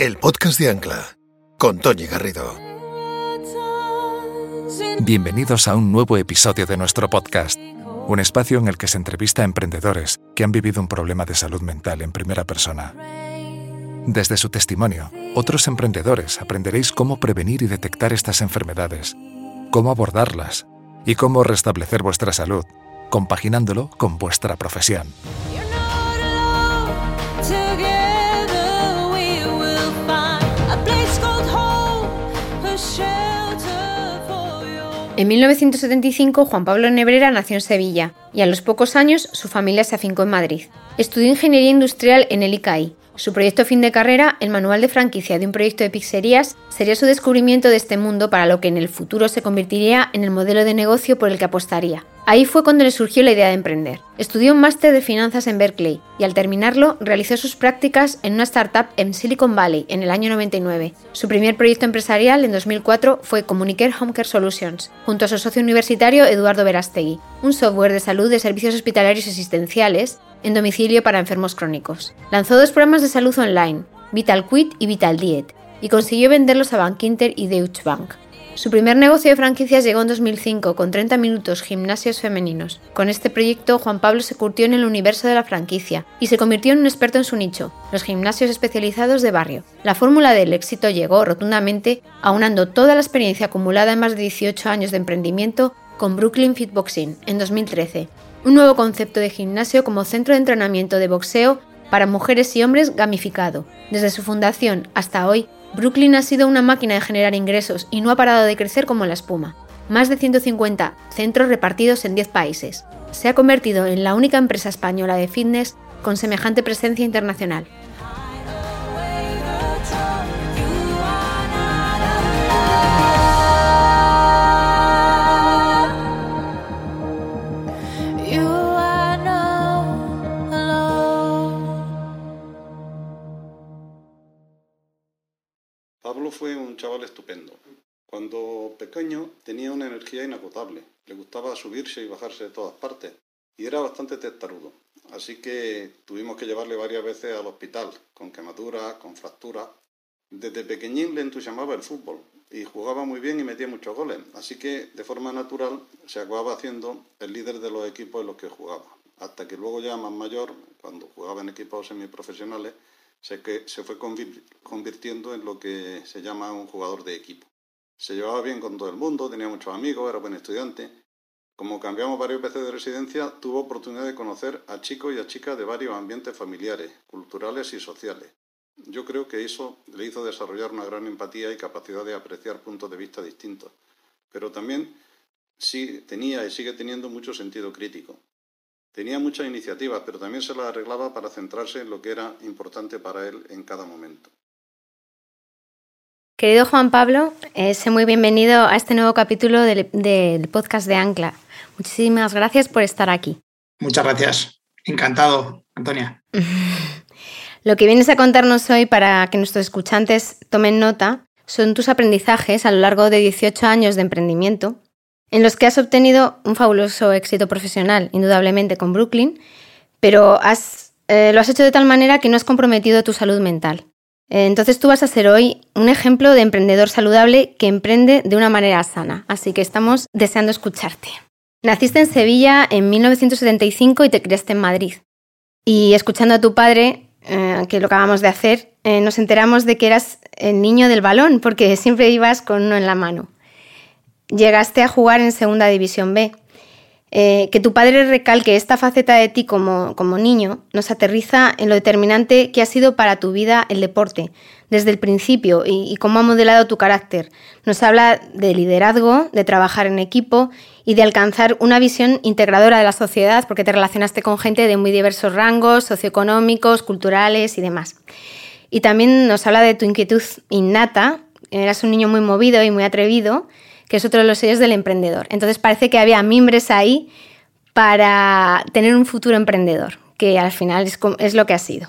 el podcast de Ancla, con Tony Garrido. Bienvenidos a un nuevo episodio de nuestro podcast, un espacio en el que se entrevista a emprendedores que han vivido un problema de salud mental en primera persona. Desde su testimonio, otros emprendedores aprenderéis cómo prevenir y detectar estas enfermedades, cómo abordarlas y cómo restablecer vuestra salud, compaginándolo con vuestra profesión. En 1975, Juan Pablo Nebrera nació en Sevilla y a los pocos años su familia se afincó en Madrid. Estudió ingeniería industrial en el ICAI. Su proyecto fin de carrera, el manual de franquicia de un proyecto de pizzerías, sería su descubrimiento de este mundo para lo que en el futuro se convertiría en el modelo de negocio por el que apostaría. Ahí fue cuando le surgió la idea de emprender. Estudió un máster de finanzas en Berkeley y al terminarlo realizó sus prácticas en una startup en Silicon Valley en el año 99. Su primer proyecto empresarial en 2004 fue Communicare Home Care Solutions, junto a su socio universitario Eduardo Verastegui, un software de salud de servicios hospitalarios asistenciales en domicilio para enfermos crónicos. Lanzó dos programas de salud online, Vital Quit y Vital Diet, y consiguió venderlos a Bankinter y Deutsche Bank. Su primer negocio de franquicias llegó en 2005 con 30 minutos gimnasios femeninos. Con este proyecto, Juan Pablo se curtió en el universo de la franquicia y se convirtió en un experto en su nicho, los gimnasios especializados de barrio. La fórmula del éxito llegó rotundamente aunando toda la experiencia acumulada en más de 18 años de emprendimiento con Brooklyn Fitboxing en 2013, un nuevo concepto de gimnasio como centro de entrenamiento de boxeo para mujeres y hombres gamificado. Desde su fundación hasta hoy, Brooklyn ha sido una máquina de generar ingresos y no ha parado de crecer como la espuma. Más de 150 centros repartidos en 10 países. Se ha convertido en la única empresa española de fitness con semejante presencia internacional. Fue un chaval estupendo. Cuando pequeño tenía una energía inagotable, le gustaba subirse y bajarse de todas partes y era bastante testarudo. Así que tuvimos que llevarle varias veces al hospital, con quemaduras, con fracturas. Desde pequeñín le entusiasmaba el fútbol y jugaba muy bien y metía muchos goles, así que de forma natural se acababa haciendo el líder de los equipos en los que jugaba. Hasta que luego ya más mayor, cuando jugaba en equipos semiprofesionales, se, que se fue convirtiendo en lo que se llama un jugador de equipo. Se llevaba bien con todo el mundo, tenía muchos amigos, era buen estudiante. Como cambiamos varios veces de residencia, tuvo oportunidad de conocer a chicos y a chicas de varios ambientes familiares, culturales y sociales. Yo creo que eso le hizo desarrollar una gran empatía y capacidad de apreciar puntos de vista distintos. Pero también sí tenía y sigue teniendo mucho sentido crítico. Tenía muchas iniciativas, pero también se las arreglaba para centrarse en lo que era importante para él en cada momento. Querido Juan Pablo, eh, sé muy bienvenido a este nuevo capítulo del, del, podcast de Ancla. Muchísimas gracias por estar aquí. Muchas gracias. Encantado, Antonia. Lo que vienes a contarnos hoy para que nuestros escuchantes tomen nota son tus aprendizajes a lo largo de 18 años de emprendimiento en los que has obtenido un fabuloso éxito profesional, indudablemente con Brooklyn, pero eh, lo has hecho de tal manera que no has comprometido tu salud mental. Eh, entonces tú vas a ser hoy un ejemplo de emprendedor saludable que emprende de una manera sana, así que estamos deseando escucharte. Naciste en Sevilla en 1975 y te criaste en Madrid. Y escuchando a tu padre, eh, que lo acabamos de hacer, nos enteramos de que eras el niño del balón, porque siempre ibas con uno en la mano llegaste a jugar en Segunda División B. Eh, que tu padre recalque esta faceta de ti como, como, niño nos aterriza en lo determinante que ha sido para tu vida el deporte, desde el principio, y, cómo ha modelado tu carácter. Nos habla de liderazgo, de trabajar en equipo y de alcanzar una visión integradora de la sociedad, porque te relacionaste con gente de muy diversos rangos, socioeconómicos, culturales y demás. Y también nos habla de tu inquietud innata, eras un niño muy movido y muy atrevido, que es otro de los sellos del emprendedor. Entonces parece que había mimbres ahí para tener un futuro emprendedor, que al final es, lo que ha sido.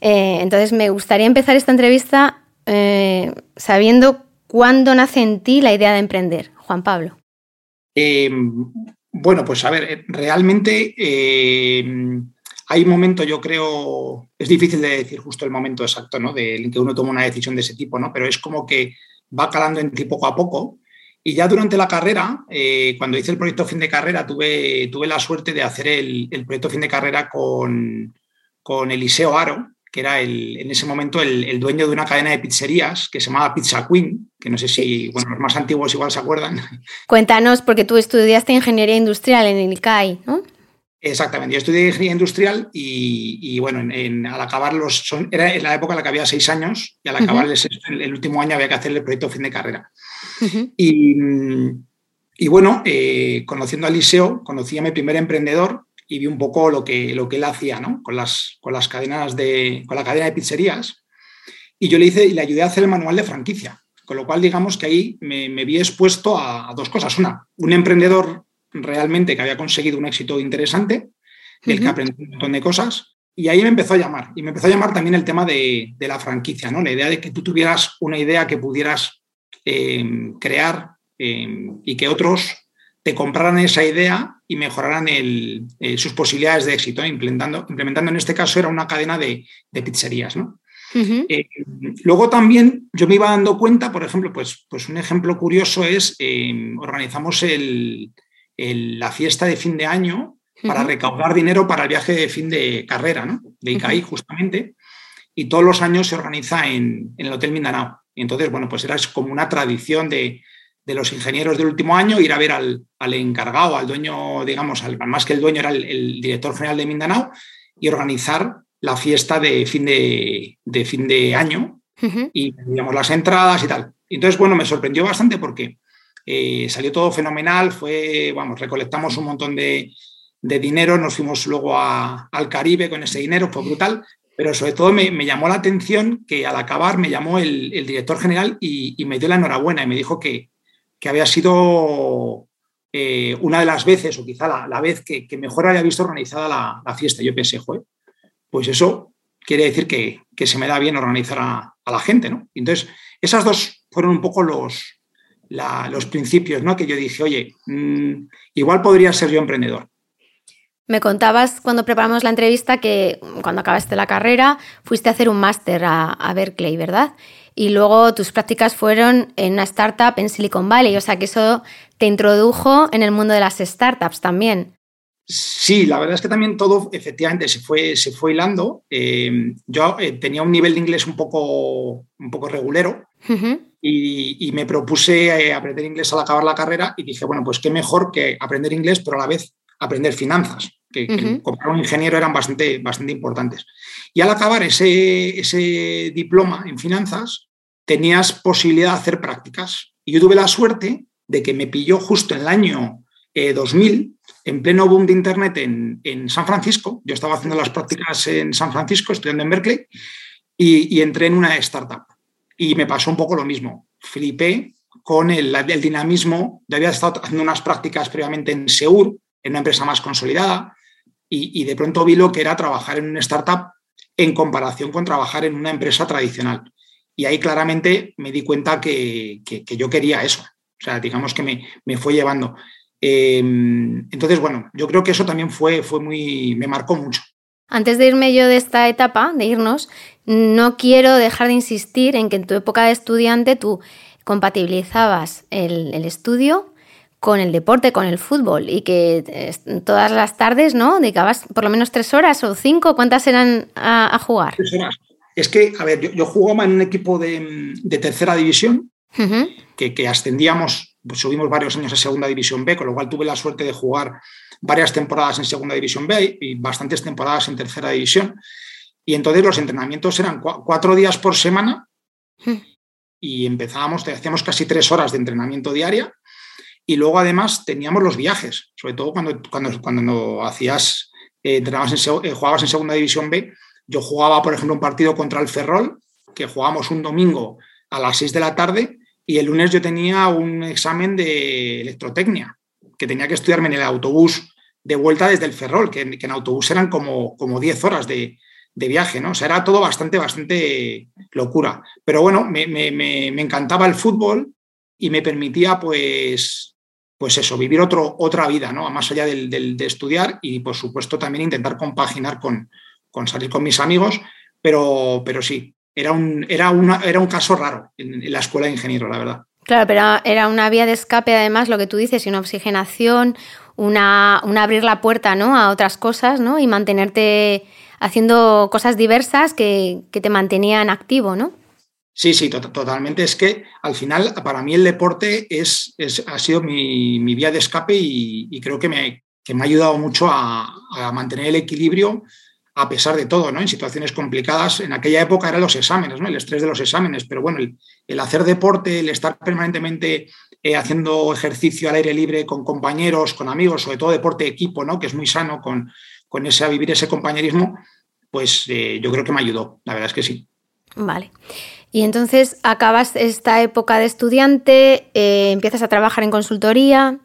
Eh, entonces me gustaría empezar esta entrevista eh, sabiendo cuándo nace en ti la idea de emprender, Juan Pablo. Eh, bueno, pues a ver, realmente hay un momento, yo creo, es difícil de decir justo el momento exacto, ¿no? De, en que uno toma una decisión de ese tipo, ¿no? Pero es como que va calando en ti poco a poco. Y ya durante la carrera, eh, cuando hice el proyecto fin de carrera, tuve, tuve la suerte de hacer el, el proyecto fin de carrera con, con Eliseo Aro, que era el, en ese momento el, el, dueño de una cadena de pizzerías que se llamaba Pizza Queen, que no sé si, bueno, los más antiguos igual se acuerdan. Cuéntanos, porque tú estudiaste ingeniería industrial en el CAI, ¿no? Exactamente, yo estudié ingeniería industrial y, y bueno, en, en, al acabar los. Son, era en la época en la que había seis años y al acabar uh -huh. el, el, último año había que hacer el proyecto fin de carrera. Uh -huh. y, y, bueno, eh, conociendo a Eliseo, conocí a mi primer emprendedor y vi un poco lo que, lo que él hacía ¿no? con, las, con las cadenas de. con la cadena de pizzerías. Y yo le hice y le ayudé a hacer el manual de franquicia. Con lo cual, digamos que ahí me, me vi expuesto a, a dos cosas. Una, un emprendedor realmente que había conseguido un éxito interesante, del uh -huh. que aprendí un montón de cosas. Y ahí me empezó a llamar. Y me empezó a llamar también el tema de, de la franquicia, ¿no? La idea de que tú tuvieras una idea que pudieras eh, crear eh, y que otros te compraran esa idea y mejoraran el, eh, sus posibilidades de éxito, implementando, implementando en este caso era una cadena de, de pizzerías, ¿no? Uh -huh. luego también yo me iba dando cuenta, por ejemplo, pues, pues un ejemplo curioso es, organizamos el, el, la fiesta de fin de año para uh -huh. recaudar dinero para el viaje de fin de carrera, ¿no? De ICAI, uh -huh. justamente. Y todos los años se organiza en, en, el Hotel Mindanao. Y entonces, bueno, pues era como una tradición de, de los ingenieros del último año ir a ver al, al encargado, al dueño, digamos, al, más que el dueño era el, el, director general de Mindanao, y organizar la fiesta de fin de, de fin de año. Uh -huh. Y digamos las entradas y tal. Entonces, bueno, me sorprendió bastante porque eh, salió todo fenomenal, fue, vamos, recolectamos un montón de, de dinero, nos fuimos luego a, al Caribe con ese dinero, fue brutal, pero sobre todo me, me llamó la atención que al acabar me llamó el, el director general y, me dio la enhorabuena y me dijo que, que había sido eh, una de las veces, o quizá la, la vez que, mejor había visto organizada la, la, fiesta. Yo pensé, joder, pues eso quiere decir que, que se me da bien organizar a, a, la gente, ¿no? Entonces, esas dos fueron un poco los, la, los principios, ¿no? Que yo dije, oye, mmm, igual podría ser yo emprendedor. Me contabas cuando preparamos la entrevista que cuando acabaste la carrera fuiste a hacer un máster a, a, Berkeley, ¿verdad? Y luego tus prácticas fueron en una startup en Silicon Valley, o sea que eso te introdujo en el mundo de las startups también. Sí, la verdad es que también todo efectivamente se fue, se fue hilando. Eh, yo eh, tenía un nivel de inglés un poco, un poco regulero uh -huh. Y, y, me propuse eh, aprender inglés al acabar la carrera y dije, bueno, pues qué mejor que aprender inglés, pero a la vez aprender finanzas, que, uh -huh. como un ingeniero eran bastante, bastante importantes. Y al acabar ese, ese diploma en finanzas, tenías posibilidad de hacer prácticas. Y yo tuve la suerte de que me pilló justo en el año eh, 2000, en pleno boom de Internet en, en, San Francisco. Yo estaba haciendo las prácticas en San Francisco, estudiando en Berkeley, y, y entré en una startup. Y me pasó un poco lo mismo. Flipé con el, dinamismo. Yo había estado haciendo unas prácticas previamente en Seur, en una empresa más consolidada, y, de pronto vi lo que era trabajar en una startup en comparación con trabajar en una empresa tradicional. Y ahí claramente me di cuenta que, que, yo quería eso. O sea, digamos que me, me fue llevando. Eh, entonces, bueno, yo creo que eso también fue, fue muy, me marcó mucho. Antes de irme yo de esta etapa, de irnos, no quiero dejar de insistir en que en tu época de estudiante tú compatibilizabas el, el estudio con el deporte, con el fútbol y que eh, todas las tardes, ¿no? Dedicabas por lo menos tres horas o cinco, ¿cuántas eran a, a jugar? Tres horas. Es que, a ver, yo, yo jugaba en un equipo de, de tercera división uh -huh. que, que, ascendíamos, pues subimos varios años a segunda división B, con lo cual tuve la suerte de jugar varias temporadas en segunda división B y bastantes temporadas en tercera división. Y entonces los entrenamientos eran cu cuatro días por semana -huh. y empezábamos, hacíamos casi tres horas de entrenamiento diaria y luego además teníamos los viajes, sobre todo cuando, cuando, cuando no hacías, eh, entrenabas en, eh, jugabas en segunda división B. Yo jugaba, por ejemplo, un partido contra el Ferrol, que jugábamos un domingo a las 6 de la tarde y el lunes yo tenía un examen de electrotecnia, que tenía que estudiarme en el autobús de vuelta desde el Ferrol, que, que en autobús eran como, como 10 horas de, de, viaje, ¿no? O sea, era todo bastante, bastante locura. Pero bueno, me, me, me, me encantaba el fútbol y me permitía, pues, pues eso, vivir otro, otra vida, ¿no? Más allá del, de estudiar y, por supuesto, también intentar compaginar con, con salir con mis amigos, pero, pero sí, era un, era, una, era un caso raro en, la escuela de ingeniero, la verdad. Claro, pero era una vía de escape, además, lo que tú dices, y una oxigenación, una, una abrir la puerta ¿no? a otras cosas, ¿no? Y mantenerte haciendo cosas diversas que, que te mantenían activo, ¿no? Sí, sí, totalmente. Es que al final, para mí el deporte es, ha sido mi, vía de escape y, creo que me, me, ha ayudado mucho a, mantener el equilibrio a pesar de todo, ¿no? En situaciones complicadas. En aquella época eran los exámenes, ¿no? El estrés de los exámenes, pero bueno, el, hacer deporte, el estar permanentemente eh, haciendo ejercicio al aire libre con compañeros, con amigos, sobre todo deporte de equipo, ¿no? Que es muy sano con, con ese, a vivir ese compañerismo, pues eh, yo creo que me ayudó, la verdad es que sí. Vale. Y entonces acabas esta época de estudiante, eh, empiezas a trabajar en consultoría.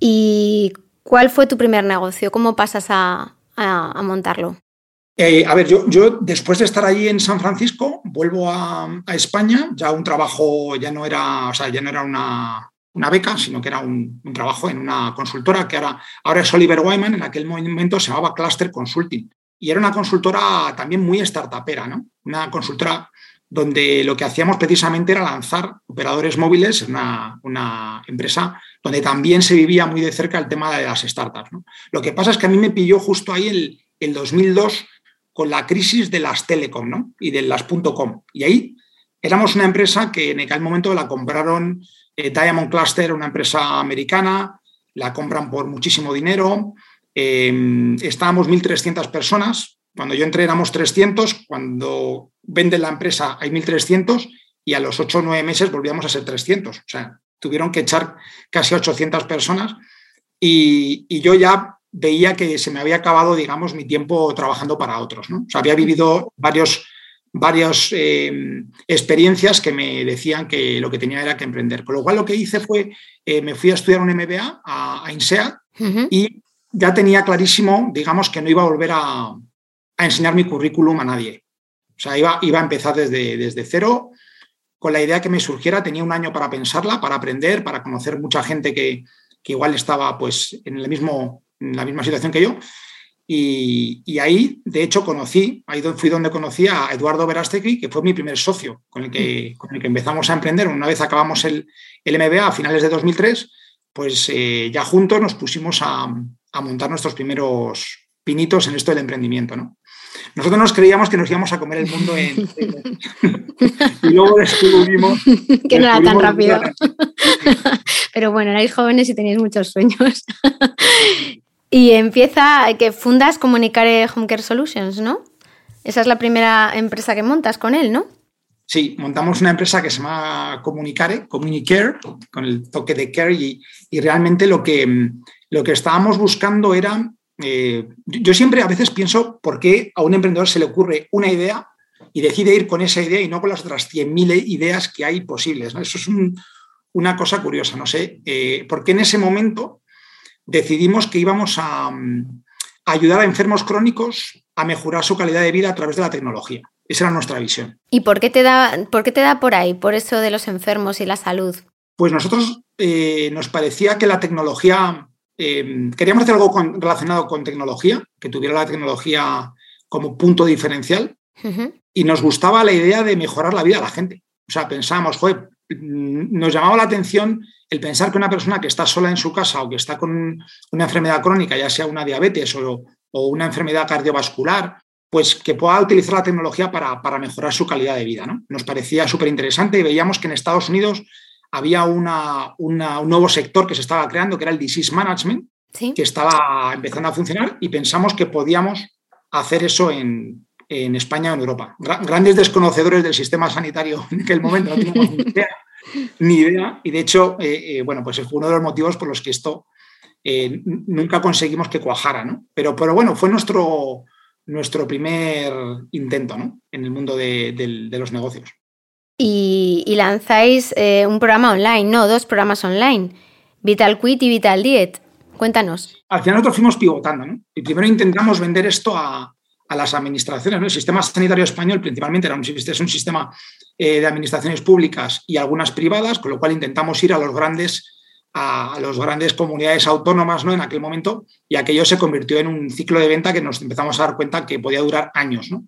¿Y cuál fue tu primer negocio? ¿Cómo pasas a, montarlo? Eh, a ver, yo, yo, después de estar allí en San Francisco, vuelvo a, España. Ya un trabajo ya no era, o sea, ya no era una, beca, sino que era un, trabajo en una consultora que ahora, ahora es Oliver Wyman, en aquel momento se llamaba Cluster Consulting. Y era una consultora también muy startupera, ¿no? Una consultora donde lo que hacíamos precisamente era lanzar operadores móviles en una, empresa donde también se vivía muy de cerca el tema de las startups. Lo que pasa es que a mí me pilló justo ahí el, el 2002 con la crisis de las telecom y de las .com. Y ahí éramos una empresa que en aquel momento la compraron eh, Diamond Cluster, una empresa americana, la compran por muchísimo dinero. Eh, estábamos 1.300 personas, cuando yo entré éramos 300, cuando vende la empresa hay 1.300 y a los 8 o 9 meses volvíamos a ser 300. O sea, tuvieron que echar casi 800 personas y, yo ya veía que se me había acabado, digamos, mi tiempo trabajando para otros. ¿no? Había vivido varios, varias eh, experiencias que me decían que lo que tenía era que emprender. Con lo cual lo que hice fue, eh, me fui a estudiar un MBA a, a INSEAD y ya tenía clarísimo, digamos, que no iba a volver a, a enseñar mi currículum a nadie. O sea, iba, iba a empezar desde, desde cero con la idea que me surgiera. Tenía un año para pensarla, para aprender, para conocer mucha gente que, igual estaba pues, en, el mismo, en la misma situación que yo. Y, ahí, de hecho, conocí, ahí fui donde conocí a Eduardo Verástegui, que fue mi primer socio con el que, con el que empezamos a emprender. Una vez acabamos el, el MBA a finales de 2003, pues eh, ya juntos nos pusimos a, a montar nuestros primeros pinitos en esto del emprendimiento. ¿no? Nosotros nos creíamos que nos íbamos a comer el mundo en... y luego descubrimos... Que no era tan rápido. Pero bueno, erais jóvenes y teníais muchos sueños. Y empieza que fundas Comunicare Home Care Solutions, ¿no? Esa es la primera empresa que montas con él, ¿no? Sí, montamos una empresa que se llama Comunicare, Communicare, con el toque de care y, realmente lo que, lo que estábamos buscando era eh, yo siempre a veces pienso por qué a un emprendedor se le ocurre una idea y decide ir con esa idea y no con las otras 100.000 ideas que hay posibles. Eso es una cosa curiosa, no sé, eh, porque en ese momento decidimos que íbamos a, ayudar a enfermos crónicos a mejorar su calidad de vida a través de la tecnología. Esa era nuestra visión. ¿Y por qué te da, por qué te da por ahí, por eso de los enfermos y la salud? Pues nosotros eh, nos parecía que la tecnología Em, queríamos hacer algo relacionado con tecnología, que tuviera la tecnología como punto diferencial, y nos gustaba la idea de mejorar la vida de la gente. O sea, pensábamos, joder, mm, nos llamaba la atención el pensar que una persona que está sola en su casa o que está con una enfermedad crónica, ya sea una diabetes o, una enfermedad cardiovascular, pues que pueda utilizar la tecnología para, mejorar su calidad de vida. ¿no? Nos parecía súper interesante y veíamos que en Estados Unidos había un nuevo sector que se estaba creando, que era el disease management, que estaba empezando a funcionar y pensamos que podíamos hacer eso en, España o en Europa. grandes desconocedores del sistema sanitario en aquel momento, no teníamos ni idea, Y de hecho, eh, eh, bueno, pues fue uno de los motivos por los que esto eh, nunca conseguimos que cuajara, ¿no? Pero, pero bueno, fue nuestro, nuestro primer intento en el mundo de los negocios y, lanzáis eh, un programa online, no, dos programas online, Vital Quit y Vital Diet. Cuéntanos. Al final nosotros fuimos pivotando, ¿no? Y primero intentamos vender esto a, las administraciones. ¿no? El sistema sanitario español principalmente era un, es un sistema eh, de administraciones públicas y algunas privadas, con lo cual intentamos ir a los grandes a, las grandes comunidades autónomas ¿no? en aquel momento y aquello se convirtió en un ciclo de venta que nos empezamos a dar cuenta que podía durar años. ¿no?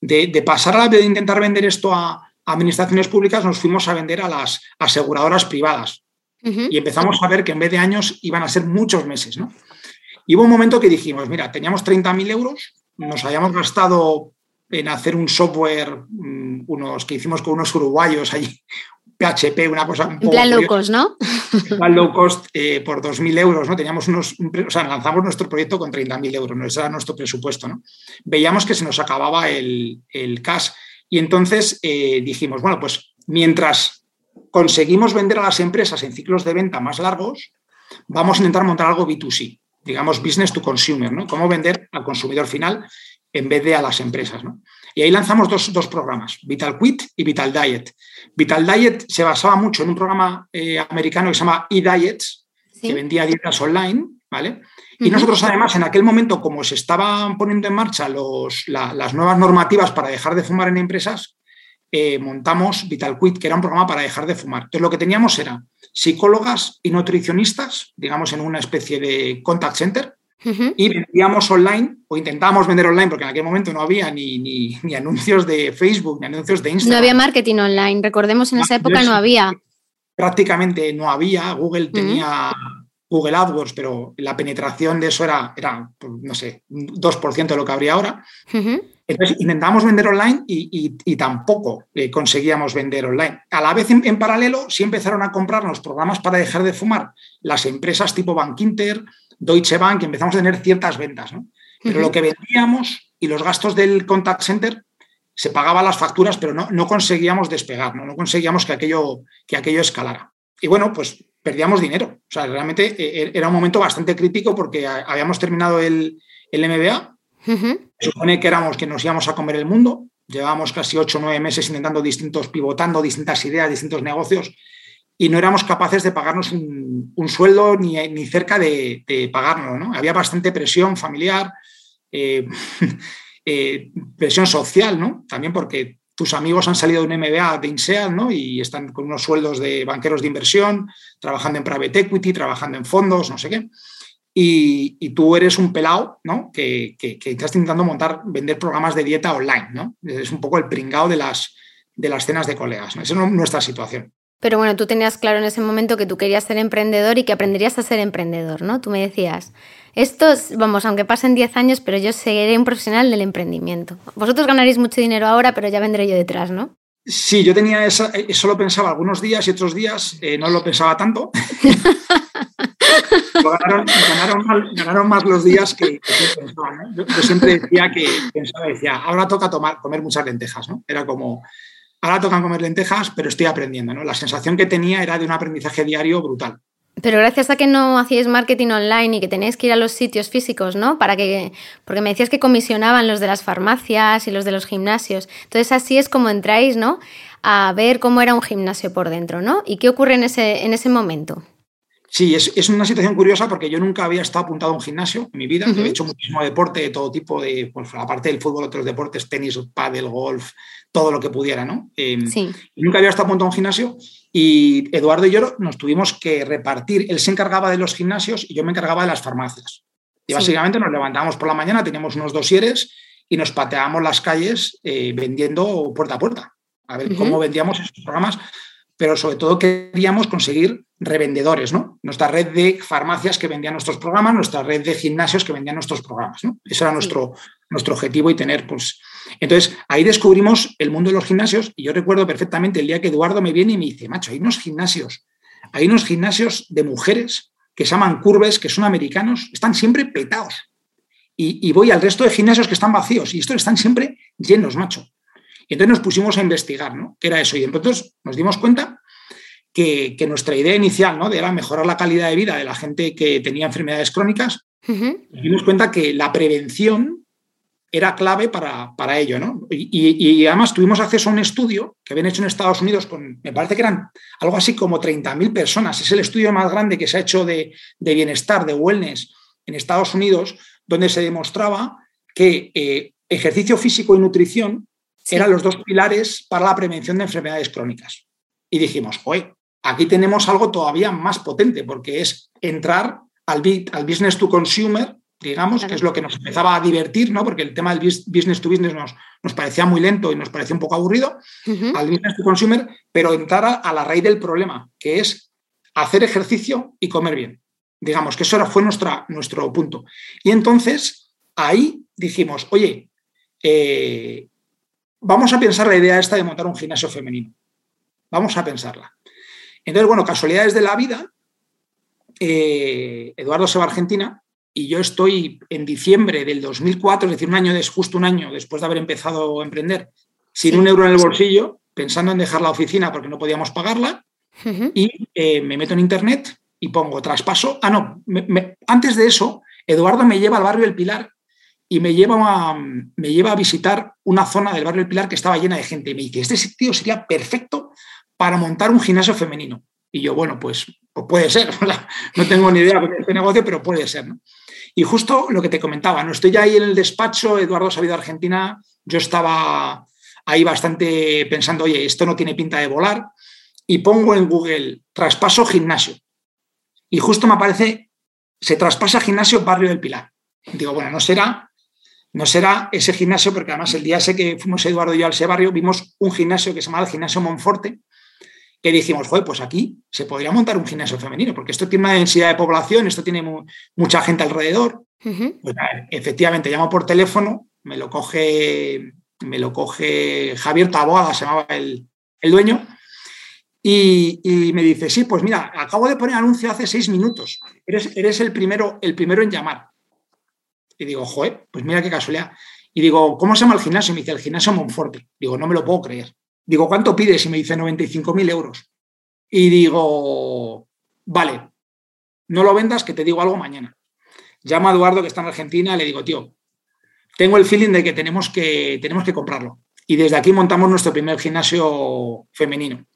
De, pasar a la de intentar vender esto a administraciones públicas, nos fuimos a vender a las aseguradoras privadas y empezamos a ver que en vez de años iban a ser muchos meses. ¿no? Y hubo un momento que dijimos, mira, teníamos 30.000 euros, nos habíamos gastado en hacer un software, mm, unos que hicimos con unos uruguayos allí, PHP, una cosa un poco. plan low cost, ¿no? plan low cost eh, por 2.000 euros, ¿no? Teníamos unos. O sea, lanzamos nuestro proyecto con 30.000 euros, ¿no? Ese era nuestro presupuesto, ¿no? Veíamos que se nos acababa el, cash. Y entonces eh, dijimos, bueno, pues mientras conseguimos vender a las empresas en ciclos de venta más largos, vamos a intentar montar algo B2C, digamos business to consumer, ¿no? Cómo vender al consumidor final en vez de a las empresas, ¿no? Y ahí lanzamos dos, programas, Vital Quit y Vital Diet. Vital Diet se basaba mucho en un programa eh, americano que se llama eDiets, que vendía dietas online, ¿vale? Y nosotros además en aquel momento, como se estaban poniendo en marcha las nuevas normativas para dejar de fumar en empresas, eh, montamos Vital Quit, que era un programa para dejar de fumar. Entonces lo que teníamos era psicólogas y nutricionistas, digamos en una especie de contact center, y vendíamos online, o intentábamos vender online, porque en aquel momento no había ni, ni, anuncios de Facebook, ni anuncios de Instagram. No había marketing online, recordemos en esa época no había. Prácticamente no había, Google tenía Google AdWords, pero la penetración de eso era, era pues, no sé, 2% de lo que habría ahora. Entonces intentábamos vender online y, tampoco eh, conseguíamos vender online. A la vez, en, paralelo, sí empezaron a comprarnos programas para dejar de fumar las empresas tipo Bank Inter, Deutsche Bank, empezamos a tener ciertas ventas, ¿no? Pero lo que vendíamos y los gastos del contact center se pagaban las facturas, pero no, no conseguíamos despegar, ¿no? no conseguíamos que aquello, que aquello escalara. Y bueno, pues perdíamos dinero. O sea, realmente eh, era un momento bastante crítico porque habíamos terminado el, el MBA. Supone que éramos que nos íbamos a comer el mundo. Llevábamos casi ocho o nueve meses intentando distintos, pivotando distintas ideas, distintos negocios y no éramos capaces de pagarnos un, sueldo ni, ni, cerca de, de pagarlo. ¿no? Había bastante presión familiar, eh, eh, presión social, ¿no? también porque tus amigos han salido de un MBA de INSEAD ¿no? y están con unos sueldos de banqueros de inversión, trabajando en private equity, trabajando en fondos, no sé qué. Y, tú eres un pelado ¿no? que, estás intentando montar, vender programas de dieta online. ¿no? Es un poco el pringao de las, de las cenas de colegas. ¿no? Esa es nuestra situación. Pero bueno, tú tenías claro en ese momento que tú querías ser emprendedor y que aprenderías a ser emprendedor, ¿no? Tú me decías, esto, vamos, aunque pasen 10 años, pero yo seré un profesional del emprendimiento. Vosotros ganaréis mucho dinero ahora, pero ya vendré yo detrás, ¿no? Sí, yo tenía esa, eso lo pensaba algunos días y otros días eh, no lo pensaba tanto. ganaron, más los días que, yo pensaba. ¿no? Yo, siempre decía que pensaba, decía, ahora toca tomar, comer muchas lentejas, ¿no? Era como, Ahora tocan comer lentejas, pero estoy aprendiendo, ¿no? La sensación que tenía era de un aprendizaje diario brutal. Pero gracias a que no hacíais marketing online y que tenéis que ir a los sitios físicos, ¿no? Para que, porque me decías que comisionaban los de las farmacias y los de los gimnasios. Entonces así es como entráis, ¿no? A ver cómo era un gimnasio por dentro, ¿no? ¿Y qué ocurre en ese, en ese momento? Sí, es, una situación curiosa porque yo nunca había estado apuntado a un gimnasio en mi vida. He hecho muchísimo deporte de todo tipo, de, pues, aparte del fútbol, otros deportes, tenis, pádel, golf, todo lo que pudiera, ¿no? Em, nunca había estado apuntado a un gimnasio y Eduardo y yo nos tuvimos que repartir. Él se encargaba de los gimnasios y yo me encargaba de las farmacias. Y básicamente nos levantábamos por la mañana, teníamos unos dosieres y nos pateábamos las calles eh, vendiendo puerta a puerta. A ver cómo vendíamos esos programas pero sobre todo queríamos conseguir revendedores, ¿no? Nuestra red de farmacias que vendían nuestros programas, nuestra red de gimnasios que vendían nuestros programas, ¿no? Ese era nuestro, nuestro objetivo y tener, pues... Entonces, ahí descubrimos el mundo de los gimnasios y yo recuerdo perfectamente el día que Eduardo me viene y me dice, macho, hay unos gimnasios, hay unos gimnasios de mujeres que se llaman curves, que son americanos, están siempre petados. Y, y voy al resto de gimnasios que están vacíos y estos están siempre llenos, macho. Y entonces nos pusimos a investigar, ¿no? ¿Qué era eso? Y entonces nos dimos cuenta que, nuestra idea inicial, ¿no? De era mejorar la calidad de vida de la gente que tenía enfermedades crónicas, nos dimos cuenta que la prevención era clave para, ello, ¿no? Y, además tuvimos acceso a un estudio que habían hecho en Estados Unidos con, me parece que eran algo así como 30.000 personas. Es el estudio más grande que se ha hecho de, bienestar, de wellness en Estados Unidos, donde se demostraba que eh, ejercicio físico y nutrición eran los dos pilares para la prevención de enfermedades crónicas. Y dijimos, oye, aquí tenemos algo todavía más potente, porque es entrar al, al business to consumer, digamos, que es lo que nos empezaba a divertir, ¿no? Porque el tema del business to business nos, nos parecía muy lento y nos parecía un poco aburrido, al business to consumer, pero entrar a, a, la raíz del problema, que es hacer ejercicio y comer bien. Digamos que eso fue nuestra, nuestro punto. Y entonces ahí dijimos, oye, eh, vamos a pensar la idea esta de montar un gimnasio femenino. Vamos a pensarla. Entonces, bueno, casualidades de la vida, eh, Eduardo se va a Argentina y yo estoy en diciembre del 2004, es decir, un año, justo un año después de haber empezado a emprender, sin un euro en el bolsillo, pensando en dejar la oficina porque no podíamos pagarla, y eh, me meto en internet y pongo traspaso. Ah, no, antes de eso, Eduardo me lleva al barrio El Pilar y me lleva, a, me lleva a visitar una zona del barrio El Pilar que estaba llena de gente. Y me dice, este sitio sería perfecto para montar un gimnasio femenino. Y yo, bueno, pues, pues puede ser. no tengo ni idea de este negocio, pero puede ser. Y justo lo que te comentaba, no estoy ya ahí en el despacho, Eduardo ha salido a Argentina, yo estaba ahí bastante pensando, oye, esto no tiene pinta de volar, y pongo en Google traspaso gimnasio. Y justo me aparece, se traspasa gimnasio Barrio del Pilar. Digo, bueno, no será, no será ese gimnasio, porque además el día ese que fuimos Eduardo y yo al ese barrio, vimos un gimnasio que se llama el Gimnasio Monforte, que dijimos, joder, pues aquí se podría montar un gimnasio femenino, porque esto tiene una densidad de población, esto tiene mucha gente alrededor. pues, efectivamente, llamo por teléfono, me lo coge, me lo coge Javier Taboada, se llamaba el, el dueño, y, me dice, sí, pues mira, acabo de poner anuncio hace seis minutos. Eres, eres el, primero, el primero en llamar. Y digo, joder, pues mira qué casualidad. Y digo, ¿cómo se llama el gimnasio? Y me dice, el gimnasio Monforte. Digo, no me lo puedo creer. Digo, ¿cuánto pides? Y me dice, 95.000 euros. Y digo, vale, no lo vendas, que te digo algo mañana. Llamo a Eduardo, que está en Argentina, le digo, tío, tengo el feeling de que tenemos que, tenemos que comprarlo. Y desde aquí montamos nuestro primer gimnasio femenino.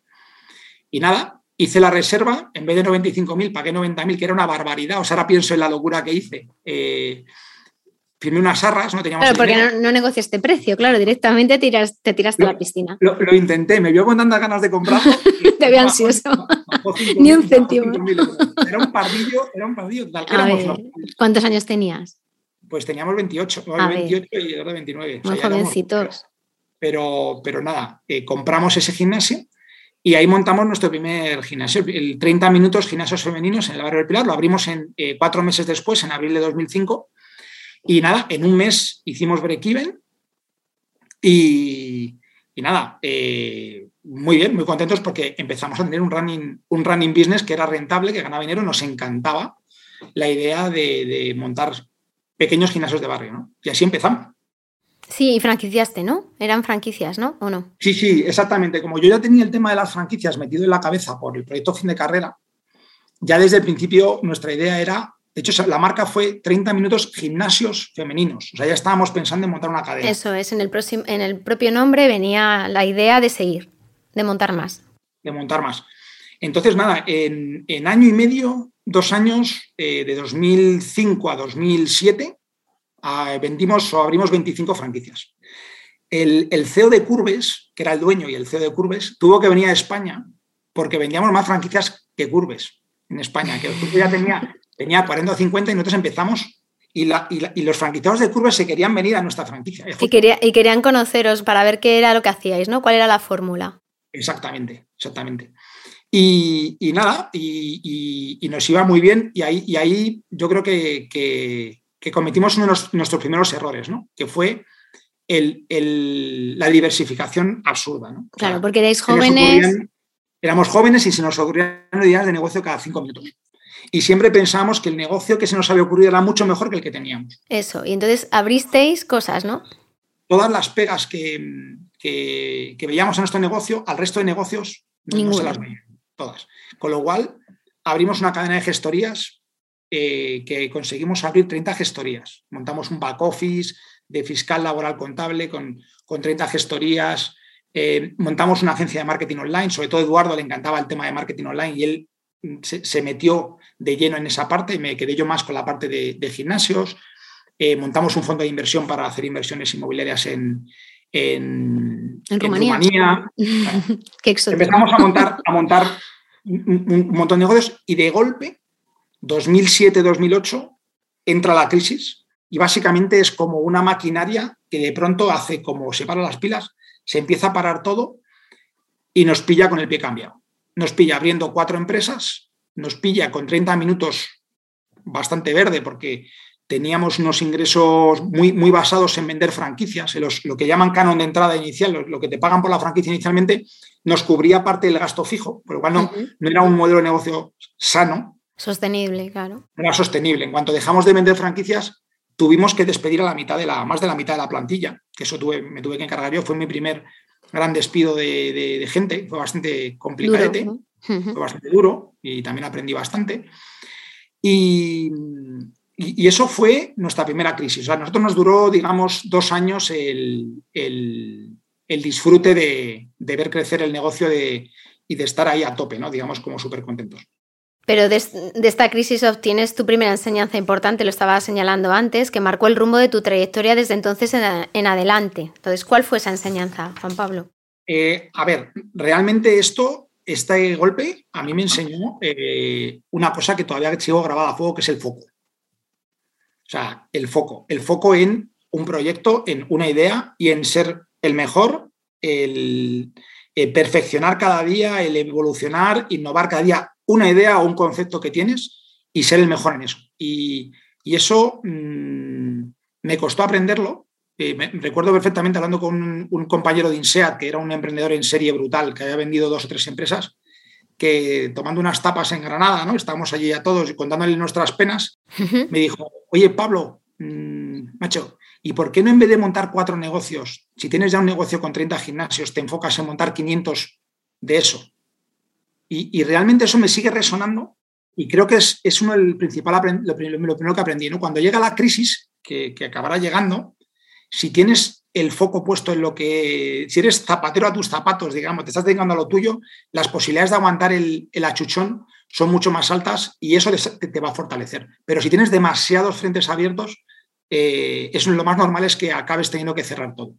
Y nada, hice la reserva, en vez de 95.000, pagué 90.000, que era una barbaridad. O sea, ahora pienso en la locura que hice. Eh, firmé unas arras, no teníamos. Claro, porque no, no, negociaste precio, claro, directamente tiras, te tiraste a la piscina. Lo, intenté, me vio con tantas ganas de comprar. te veo ansioso. Ni un céntimo. Era un pardillo, era un pardillo ¿Cuántos años tenías? Pues teníamos 28, 28 y ahora 29. Muy jovencitos. pero, pero nada, eh, compramos ese gimnasio y ahí montamos nuestro primer gimnasio, el 30 minutos gimnasios femeninos en el barrio del Pilar. Lo abrimos en, eh, cuatro meses después, en abril de 2005. Y nada, en un mes hicimos break-even. Y, nada, eh, muy bien, muy contentos porque empezamos a tener un running, un running business que era rentable, que ganaba dinero. Nos encantaba la idea de, de montar pequeños gimnasios de barrio. ¿no? Y así empezamos. Sí, y franquiciaste, ¿no? Eran franquicias, ¿no? ¿O no? Sí, sí, exactamente. Como yo ya tenía el tema de las franquicias metido en la cabeza por el proyecto fin de carrera, ya desde el principio nuestra idea era, de hecho, la marca fue 30 minutos gimnasios femeninos. O sea, ya estábamos pensando en montar una cadena. Eso es, en el, próximo, en el propio nombre venía la idea de seguir, de montar más. De montar más. Entonces, nada, en, año y medio, dos años, eh, de 2005 a 2007, vendimos o abrimos 25 franquicias. El, CEO de Curves, que era el dueño y el CEO de Curves, tuvo que venir a España porque vendíamos más franquicias que Curves en España, que ya tenía, tenía 40 o 50 y nosotros empezamos y, los franquiciados de Curves se querían venir a nuestra franquicia. Y, querían conoceros para ver qué era lo que hacíais, ¿no? ¿Cuál era la fórmula? Exactamente, exactamente. Y, nada, y, nos iba muy bien y ahí, ahí yo creo que, que cometimos uno de nuestros primeros errores, ¿no? que fue la diversificación absurda. ¿no? claro, porque erais jóvenes. éramos jóvenes y se nos ocurrían ideas de negocio cada cinco minutos. Y siempre pensábamos que el negocio que se nos había ocurrido era mucho mejor que el que teníamos. Eso, y entonces abristeis cosas, ¿no? Todas las pegas que, que, veíamos en nuestro negocio, al resto de negocios no, se las veían, todas. Con lo cual, abrimos una cadena de gestorías eh, que conseguimos abrir 30 gestorías. Montamos un back office de fiscal laboral contable con, con 30 gestorías. Eh, montamos una agencia de marketing online, sobre todo a Eduardo le encantaba el tema de marketing online y él se, metió de lleno en esa parte y me quedé yo más con la parte de, gimnasios. Eh, montamos un fondo de inversión para hacer inversiones inmobiliarias en, en, Rumanía. Empezamos a montar, a montar un, montón de negocios y de golpe, 2007-2008, entra la crisis y básicamente es como una maquinaria que de pronto hace como se paran las pilas, se empieza a parar todo y nos pilla con el pie cambiado. Nos pilla abriendo cuatro empresas, nos pilla con 30 minutos bastante verde porque teníamos unos ingresos muy, muy basados en vender franquicias, lo que llaman canon de entrada inicial, lo, que te pagan por la franquicia inicialmente, nos cubría parte del gasto fijo, por lo cual no, no era un modelo de negocio sano. Sostenible, claro. No era sostenible. En cuanto dejamos de vender franquicias, tuvimos que despedir a la mitad de la, más de la mitad de la plantilla, que eso tuve, me tuve que encargar yo, fue mi primer gran despido de, gente, fue bastante complicadete, fue bastante duro y también aprendí bastante. Y, y, eso fue nuestra primera crisis. O sea, nosotros nos duró, digamos, dos años el, disfrute de, ver crecer el negocio de, y de estar ahí a tope, ¿no? Digamos, como súper contentos. Pero de, esta crisis obtienes tu primera enseñanza importante, lo estaba señalando antes, que marcó el rumbo de tu trayectoria desde entonces en, adelante. Entonces, ¿cuál fue esa enseñanza, Juan Pablo? Eh, a ver, realmente esto, este golpe, a mí me enseñó eh, una cosa que todavía sigo grabada a fuego, que es el foco. O sea, el foco. El foco en un proyecto, en una idea y en ser el mejor, el, perfeccionar cada día, el evolucionar, innovar cada día una idea o un concepto que tienes y ser el mejor en eso. Y, eso mm, me costó aprenderlo. Eh, recuerdo perfectamente hablando con un, compañero de INSEAD, que era un emprendedor en serie brutal, que había vendido dos o tres empresas, que tomando unas tapas en Granada, ¿no? Estábamos allí a todos y contándole nuestras penas, me dijo, oye Pablo, mm, macho, ¿y por qué no en vez de montar cuatro negocios, si tienes ya un negocio con 30 gimnasios, te enfocas en montar 500 de eso? Y, realmente eso me sigue resonando y creo que es, es uno del principal, lo, primero que aprendí, ¿no? Cuando llega la crisis, que, acabará llegando, si tienes el foco puesto en lo que, si eres zapatero a tus zapatos, digamos, te estás dedicando a lo tuyo, las posibilidades de aguantar el, achuchón son mucho más altas y eso te, va a fortalecer. Pero si tienes demasiados frentes abiertos, eh, eso lo más normal es que acabes teniendo que cerrar todo.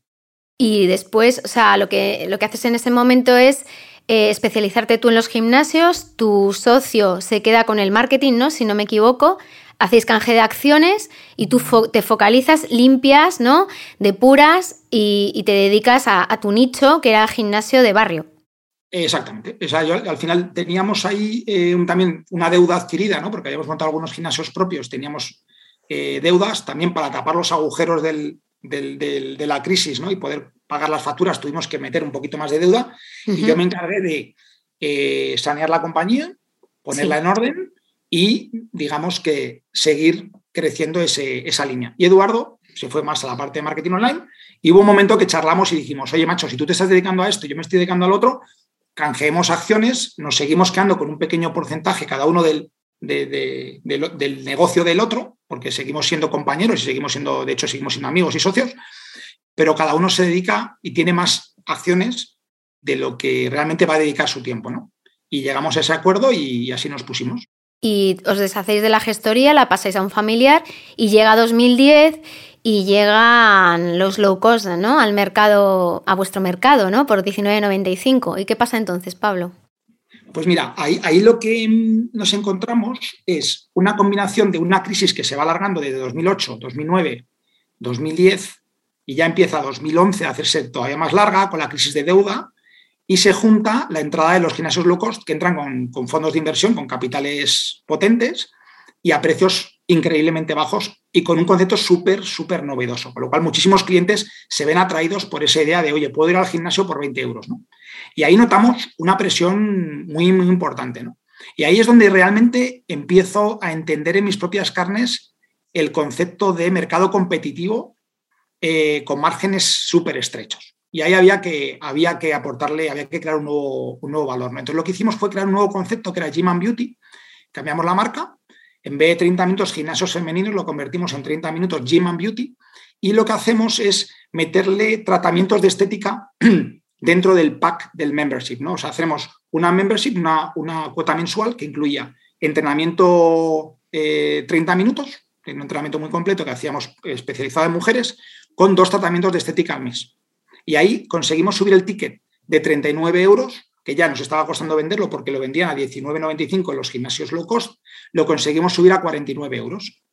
Y después, o sea, lo que, lo que haces en ese momento es eh, especializarte tú en los gimnasios, tu socio se queda con el marketing, ¿no? Si no me equivoco, hacéis canje de acciones y tú te focalizas, limpias, ¿no? Depuras y, y te dedicas a, tu nicho, que era gimnasio de barrio. Exactamente. O sea, yo, al final teníamos ahí eh, también una deuda adquirida, ¿no? Porque habíamos montado algunos gimnasios propios, teníamos eh, deudas también para tapar los agujeros del, de la crisis, ¿no? Y poder pagar las facturas, tuvimos que meter un poquito más de deuda. Y yo me encargué de eh, sanear la compañía, ponerla en orden y, digamos, que seguir creciendo esa línea. Y Eduardo se fue más a la parte de marketing online y hubo un momento que charlamos y dijimos, oye, macho, si tú te estás dedicando a esto y yo me estoy dedicando al otro, canjeemos acciones, nos seguimos quedando con un pequeño porcentaje cada uno del, del negocio del otro, porque seguimos siendo compañeros y seguimos siendo, de hecho, seguimos siendo amigos y socios, pero cada uno se dedica y tiene más acciones de lo que realmente va a dedicar su tiempo, ¿no? Y llegamos a ese acuerdo y así nos pusimos y os deshacéis de la gestoría, la pasáis a un familiar y llega 2010 y llegan los low cost, ¿no? Al mercado, a vuestro mercado, ¿no? Por 19.95. ¿Y qué pasa entonces, Pablo? Pues mira, ahí, ahí, lo que nos encontramos es una combinación de una crisis que se va alargando desde 2008, 2009, 2010 y ya empieza 2011 a hacerse todavía más larga con la crisis de deuda y se junta la entrada de los gimnasios low cost que entran con, fondos de inversión, con capitales potentes y a precios increíblemente bajos y con un concepto súper, súper novedoso. Con lo cual, muchísimos clientes se ven atraídos por esa idea de, oye, puedo ir al gimnasio por 20 euros. Y ahí notamos una presión muy, muy importante. Y ahí es donde realmente empiezo a entender en mis propias carnes el concepto de mercado competitivo eh, con márgenes súper estrechos y ahí había que, había que aportarle, había que crear un nuevo, valor. Entonces lo que hicimos fue crear un nuevo concepto que era Gym and Beauty, cambiamos la marca, en vez de 30 minutos gimnasios femeninos lo convertimos en 30 minutos Gym and Beauty y lo que hacemos es meterle tratamientos de estética dentro del pack del membership. ¿no? O sea, hacemos una membership, una, una cuota mensual que incluía entrenamiento 30 eh, minutos, un entrenamiento muy completo que hacíamos especializado en mujeres, con dos tratamientos de estética al mes. Y ahí conseguimos subir el ticket de 39 euros, que ya nos estaba costando venderlo porque lo vendían a 19,95 en los gimnasios low cost, lo conseguimos subir a 49 euros.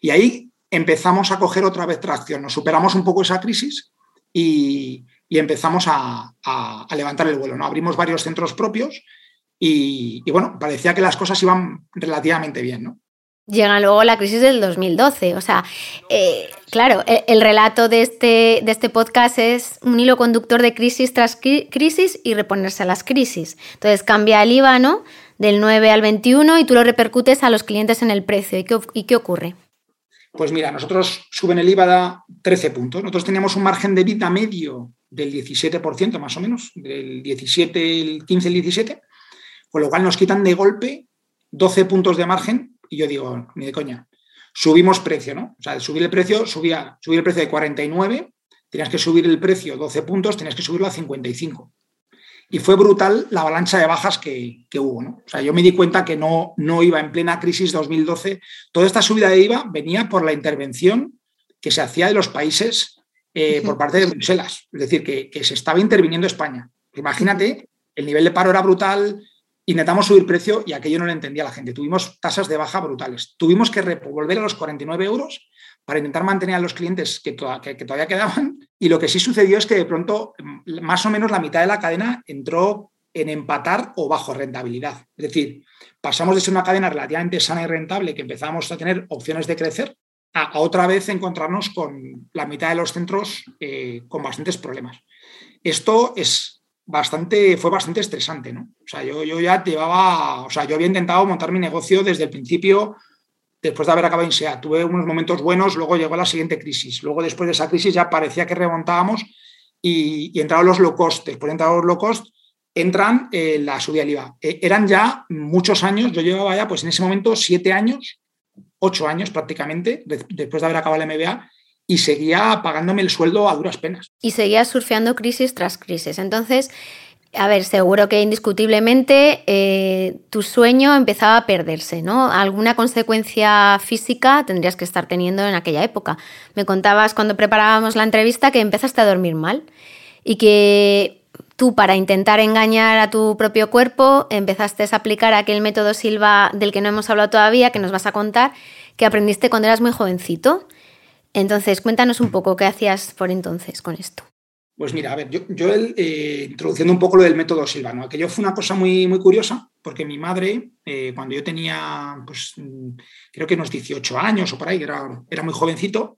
Y ahí empezamos a coger otra vez tracción, nos superamos un poco esa crisis y, empezamos a, levantar el vuelo. ¿no? Abrimos varios centros propios y, bueno, parecía que las cosas iban relativamente bien. ¿no? Llega luego la crisis del 2012. O sea, eh, claro, el, relato de este, de este podcast es un hilo conductor de crisis tras crisis y reponerse a las crisis. Entonces cambia el IVA, ¿no? Del 9 al 21 y tú lo repercutes a los clientes en el precio. ¿Y qué, ocurre? Pues mira, nosotros suben el IVA a 13 puntos. Nosotros teníamos un margen de vida medio del 17% más o menos, del 17, el 15, el 17, con lo cual nos quitan de golpe 12 puntos de margen y yo digo, ni de coña, subimos precio, ¿no? O sea, subir el precio, subía, subir el precio de 49, tenías que subir el precio 12 puntos, tenías que subirlo a 55 y fue brutal la avalancha de bajas que, hubo. ¿no? O sea, yo me di cuenta que no, no iba en plena crisis 2012. Toda esta subida de IVA venía por la intervención que se hacía de los países eh, por parte de Bruselas. Es decir, que, se estaba interviniendo España. Imagínate, el nivel de paro era brutal, intentamos subir precio y aquello no lo entendía la gente. Tuvimos tasas de baja brutales. Tuvimos que volver a los 49 euros para intentar mantener a los clientes que, todavía quedaban. Y lo que sí sucedió es que de pronto mm, más o menos la mitad de la cadena entró en empatar o bajo rentabilidad. Es decir, pasamos de ser una cadena relativamente sana y rentable que empezamos a tener opciones de crecer a, otra vez encontrarnos con la mitad de los centros eh, con bastantes problemas. Esto es bastante, fue bastante estresante. O sea, yo, ya llevaba, o sea, yo había intentado montar mi negocio desde el principio después de haber acabado INSEA. Tuve unos momentos buenos, luego llegó la siguiente crisis. Luego, después de esa crisis, ya parecía que remontábamos y, entraron los low cost. Después de entrar los low cost, entran eh, la subida del. Eh, eran ya muchos años, yo llevaba ya, pues en ese momento, siete años, ocho años prácticamente, después de haber acabado el MBA, y seguía pagándome el sueldo a duras penas. Y seguía surfeando crisis tras crisis. Entonces, a ver, seguro que indiscutiblemente eh, tu sueño empezaba a perderse, ¿no? Alguna consecuencia física tendrías que estar teniendo en aquella época. Me contabas cuando preparábamos la entrevista que empezaste a dormir mal y que tú para intentar engañar a tu propio cuerpo empezaste a aplicar aquel método Silva del que no hemos hablado todavía, que nos vas a contar, que aprendiste cuando eras muy jovencito. Entonces, cuéntanos un poco qué hacías por entonces con esto. Pues mira, a ver, yo, eh, introduciendo un poco lo del método Silva, ¿no? Aquello fue una cosa muy, muy curiosa, porque mi madre, eh, cuando yo tenía, pues creo que unos 18 años o por ahí, era, era muy jovencito,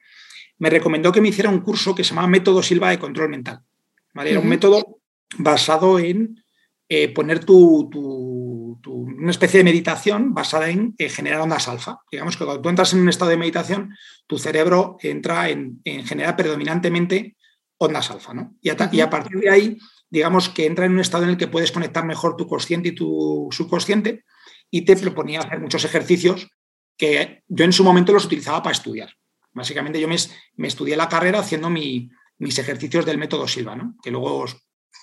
me recomendó que me hiciera un curso que se llamaba Método Silva de Control Mental. Era un método basado en eh, poner tu, una especie de meditación basada en generar ondas alfa. Digamos que cuando tú entras en un estado de meditación, tu cerebro entra en, en generar predominantemente ondas alfa, ¿no? Y a, partir de ahí, digamos que entra en un estado en el que puedes conectar mejor tu consciente y tu subconsciente y te proponía hacer muchos ejercicios que yo en su momento los utilizaba para estudiar. Básicamente yo me, estudié la carrera haciendo mis ejercicios del método Silva, ¿no? Que luego,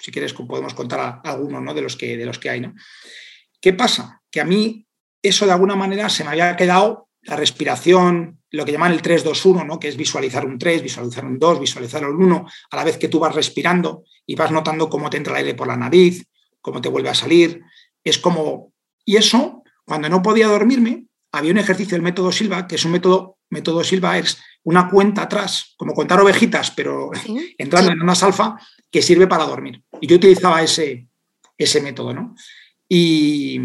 si quieres, podemos contar algunos ¿no? de, los que, de los que hay, ¿no? ¿Qué pasa? Que a mí eso de alguna manera se me había quedado la respiración, lo que llaman el 3-2-1, ¿no? que es visualizar un 3, visualizar un 2, visualizar un 1, a la vez que tú vas respirando y vas notando cómo te entra el aire por la nariz, cómo te vuelve a salir. Es como. Y eso, cuando no podía dormirme, había un ejercicio del método Silva, que es un método, método Silva, es una cuenta atrás, como contar ovejitas, pero entrando en una alfa, que sirve para dormir. Y yo utilizaba ese, ese método, ¿no? Y,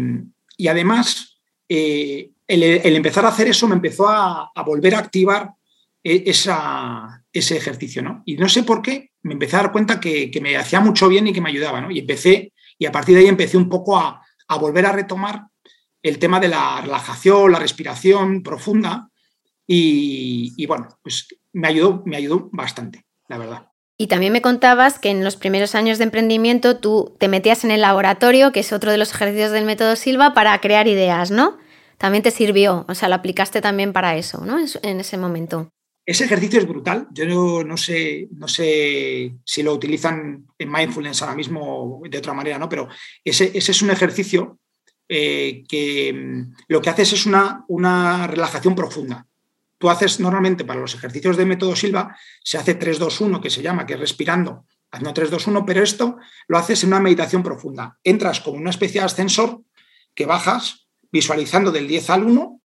además, eh, el, empezar a hacer eso me empezó a, volver a activar e, ese ejercicio, ¿no? Y no sé por qué, me empecé a dar cuenta que, me hacía mucho bien y que me ayudaba, ¿no? Y empecé, y a partir de ahí empecé un poco a, volver a retomar el tema de la relajación, la respiración profunda, y, bueno, pues me ayudó, me ayudó bastante, la verdad. Y también me contabas que en los primeros años de emprendimiento tú te metías en el laboratorio, que es otro de los ejercicios del método Silva, para crear ideas, ¿no? También te sirvió, o sea, lo aplicaste también para eso, ¿no? En ese momento. Ese ejercicio es brutal. Yo no, sé, no sé si lo utilizan en mindfulness ahora mismo de otra manera, ¿no? Pero ese, es un ejercicio eh, que mm, lo que haces es una, una relajación profunda. Tú haces normalmente para los ejercicios de método Silva, se hace 3-2-1, que se llama, que es respirando haciendo 3, 2, 1, pero esto lo haces en una meditación profunda. Entras como una especie de ascensor que bajas visualizando del 10 al 1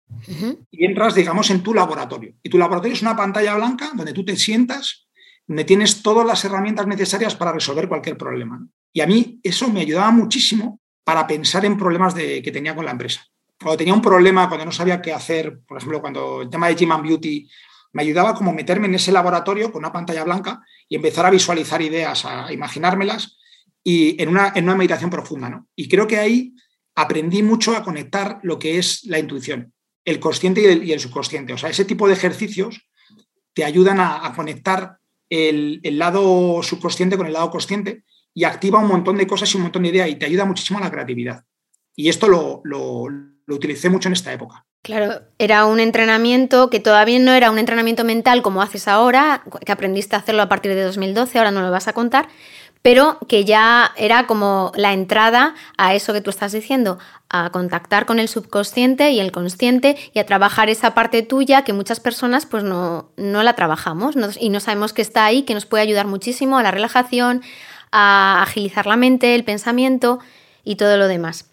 y entras, digamos, en tu laboratorio. Y tu laboratorio es una pantalla blanca donde tú te sientas, donde tienes todas las herramientas necesarias para resolver cualquier problema. Y a mí eso me ayudaba muchísimo para pensar en problemas de, que tenía con la empresa. Cuando tenía un problema, cuando no sabía qué hacer, por ejemplo, cuando el tema de Gym and Beauty, me ayudaba como meterme en ese laboratorio con una pantalla blanca y empezar a visualizar ideas, a imaginármelas y en una, en una meditación profunda. ¿no? Y creo que ahí aprendí mucho a conectar lo que es la intuición el consciente y el, subconsciente. O sea, ese tipo de ejercicios te ayudan a, conectar el, lado subconsciente con el lado consciente y activa un montón de cosas y un montón de ideas y te ayuda muchísimo a la creatividad. Y esto lo, lo, utilicé mucho en esta época. Claro, era un entrenamiento que todavía no era un entrenamiento mental como haces ahora, que aprendiste a hacerlo a partir de 2012, ahora no lo vas a contar, pero que ya era como la entrada a eso que tú estás diciendo, a contactar con el subconsciente y el consciente y a trabajar esa parte tuya que muchas personas pues no, no la trabajamos y no sabemos que está ahí, que nos puede ayudar muchísimo a la relajación, a agilizar la mente, el pensamiento y todo lo demás.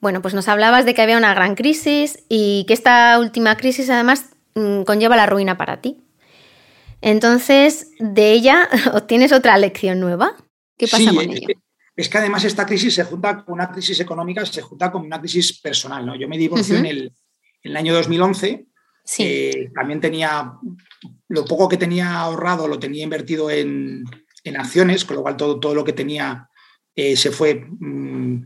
Bueno, pues nos hablabas de que había una gran crisis y que esta última crisis además mm, conlleva la ruina para ti. Entonces, de ella obtienes otra lección nueva. ¿Qué pasa con ella? Es que además esta crisis se junta con una crisis económica, se junta con una crisis personal. ¿no? Yo me divorcié en, el, año 2011. Sí. también tenía, lo poco que tenía ahorrado lo tenía invertido en, acciones, con lo cual todo, todo lo que tenía eh, se fue mm,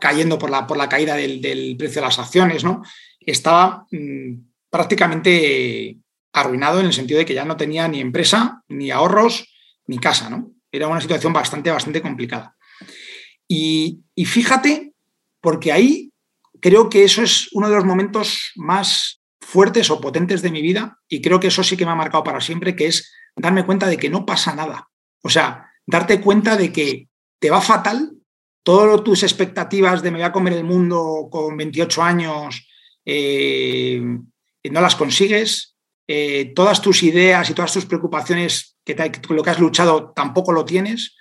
cayendo por la, por la caída del, precio de las acciones. ¿no? Estaba mm, prácticamente arruinado en el sentido de que ya no tenía ni empresa, ni ahorros, ni casa. ¿no? Era una situación bastante, bastante complicada. Y, fíjate, porque ahí creo que eso es uno de los momentos más fuertes o potentes de mi vida y creo que eso sí que me ha marcado para siempre, que es darme cuenta de que no pasa nada. O sea, darte cuenta de que te va fatal, todas tus expectativas de me voy a comer el mundo con 28 años, eh, no las consigues, eh, todas tus ideas y todas tus preocupaciones que, lo que has luchado tampoco lo tienes,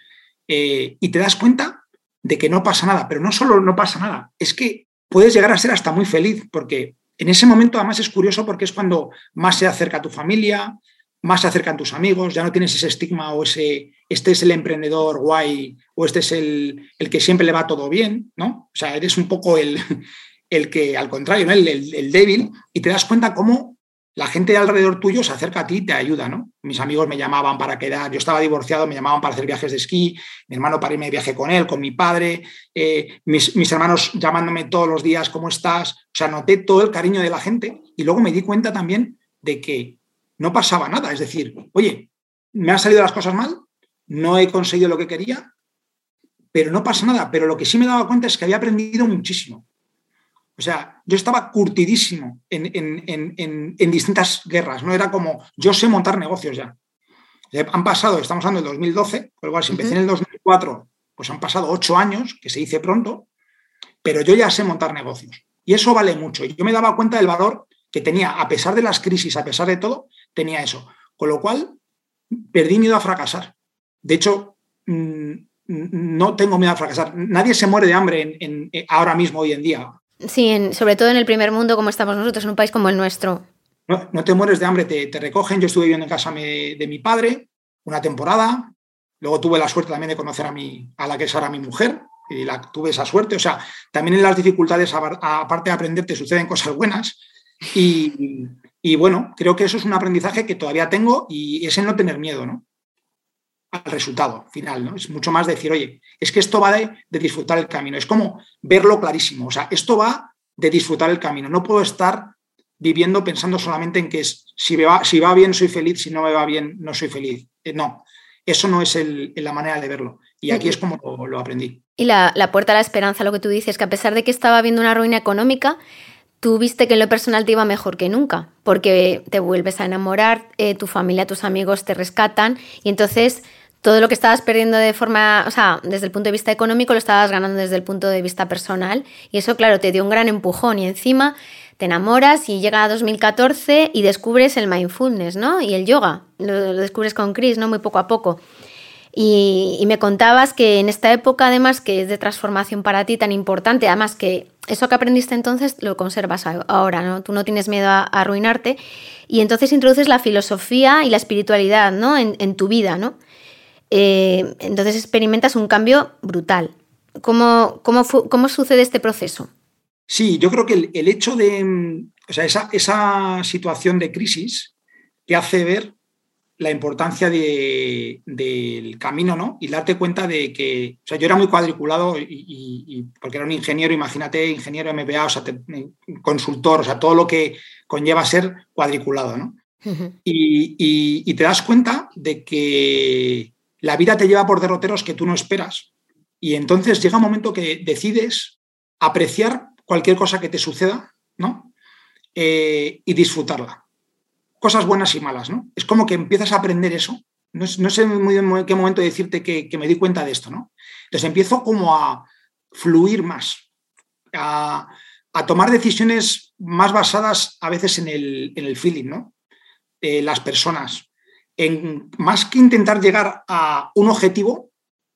eh, y te das cuenta de que no pasa nada, pero no solo no pasa nada, es que puedes llegar a ser hasta muy feliz, porque en ese momento además es curioso porque es cuando más se acerca a tu familia, más se acercan tus amigos, ya no tienes ese estigma o ese, este es el emprendedor guay o este es el, el que siempre le va todo bien, ¿no? O sea, eres un poco el, el que, al contrario, el, el, débil y te das cuenta cómo la gente de alrededor tuyo se acerca a ti y te ayuda, ¿no? Mis amigos me llamaban para quedar, yo estaba divorciado, me llamaban para hacer viajes de esquí, mi hermano para irme de viaje con él, con mi padre, eh, mis, hermanos llamándome todos los días, ¿cómo estás? O sea, noté todo el cariño de la gente y luego me di cuenta también de que no pasaba nada, es decir, oye, me han salido las cosas mal, no he conseguido lo que quería, pero no pasa nada, pero lo que sí me daba cuenta es que había aprendido muchísimo. O sea, yo estaba curtidísimo en, distintas guerras, ¿no? Era como, yo sé montar negocios ya. Han pasado, estamos hablando del 2012, por igual si empecé en el 2004, pues han pasado ocho años, que se dice pronto, pero yo ya sé montar negocios. Y eso vale mucho. Y yo me daba cuenta del valor que tenía, a pesar de las crisis, a pesar de todo, tenía eso. Con lo cual, perdí miedo a fracasar. De hecho, mm, no tengo miedo a fracasar. Nadie se muere de hambre en, ahora mismo, hoy en día. Sí, sobre todo en el primer mundo como estamos nosotros, en un país como el nuestro. No, te mueres de hambre, te, recogen. Yo estuve viviendo en casa de mi padre una temporada. Luego tuve la suerte también de conocer a, mi, a la que es ahora mi mujer y la, tuve esa suerte. O sea, también en las dificultades, aparte de aprender, te suceden cosas buenas. Y, y bueno, creo que eso es un aprendizaje que todavía tengo y es el no tener miedo, ¿no? Al resultado final, ¿no? Es mucho más decir, oye, es que esto va de, disfrutar el camino, es como verlo clarísimo, o sea, esto va de disfrutar el camino, no puedo estar viviendo pensando solamente en que es, si, me va, si va bien soy feliz, si no me va bien no soy feliz. Eh, no, eso no es la manera de verlo. Y aquí es como lo, aprendí. Y la, puerta a la esperanza, lo que tú dices, que a pesar de que estaba habiendo una ruina económica, tú viste que en lo personal te iba mejor que nunca, porque te vuelves a enamorar, eh, tu familia, tus amigos te rescatan y entonces todo lo que estabas perdiendo de forma, o sea, desde el punto de vista económico lo estabas ganando desde el punto de vista personal y eso, claro, te dio un gran empujón y encima te enamoras y llega a 2014 y descubres el mindfulness, ¿no? Y el yoga, lo, descubres con Chris, ¿no? Muy poco a poco. Y, me contabas que en esta época, además, que es de transformación para ti tan importante, además que eso que aprendiste entonces lo conservas ahora, ¿no? Tú no tienes miedo a, arruinarte y entonces introduces la filosofía y la espiritualidad, ¿no? En, tu vida, ¿no? Eh, entonces experimentas un cambio brutal. ¿Cómo, cómo, cómo sucede este proceso? Sí, yo creo que el, hecho de, o sea, esa, esa situación de crisis te hace ver la importancia del camino, ¿no? Y darte cuenta de que, o sea, yo era muy cuadriculado y, porque era un ingeniero, imagínate, ingeniero MBA, o sea, consultor, o sea, todo lo que conlleva ser cuadriculado, ¿no? y, te das cuenta de que la vida te lleva por derroteros que tú no esperas. Y entonces llega un momento que decides apreciar cualquier cosa que te suceda, ¿no? Eh, y disfrutarla cosas buenas y malas, ¿no? Es como que empiezas a aprender eso. No, sé muy bien en qué momento decirte que, me di cuenta de esto, ¿no? Entonces empiezo como a fluir más, a, tomar decisiones más basadas a veces en el, feeling, ¿no? las personas. En, más que intentar llegar a un objetivo,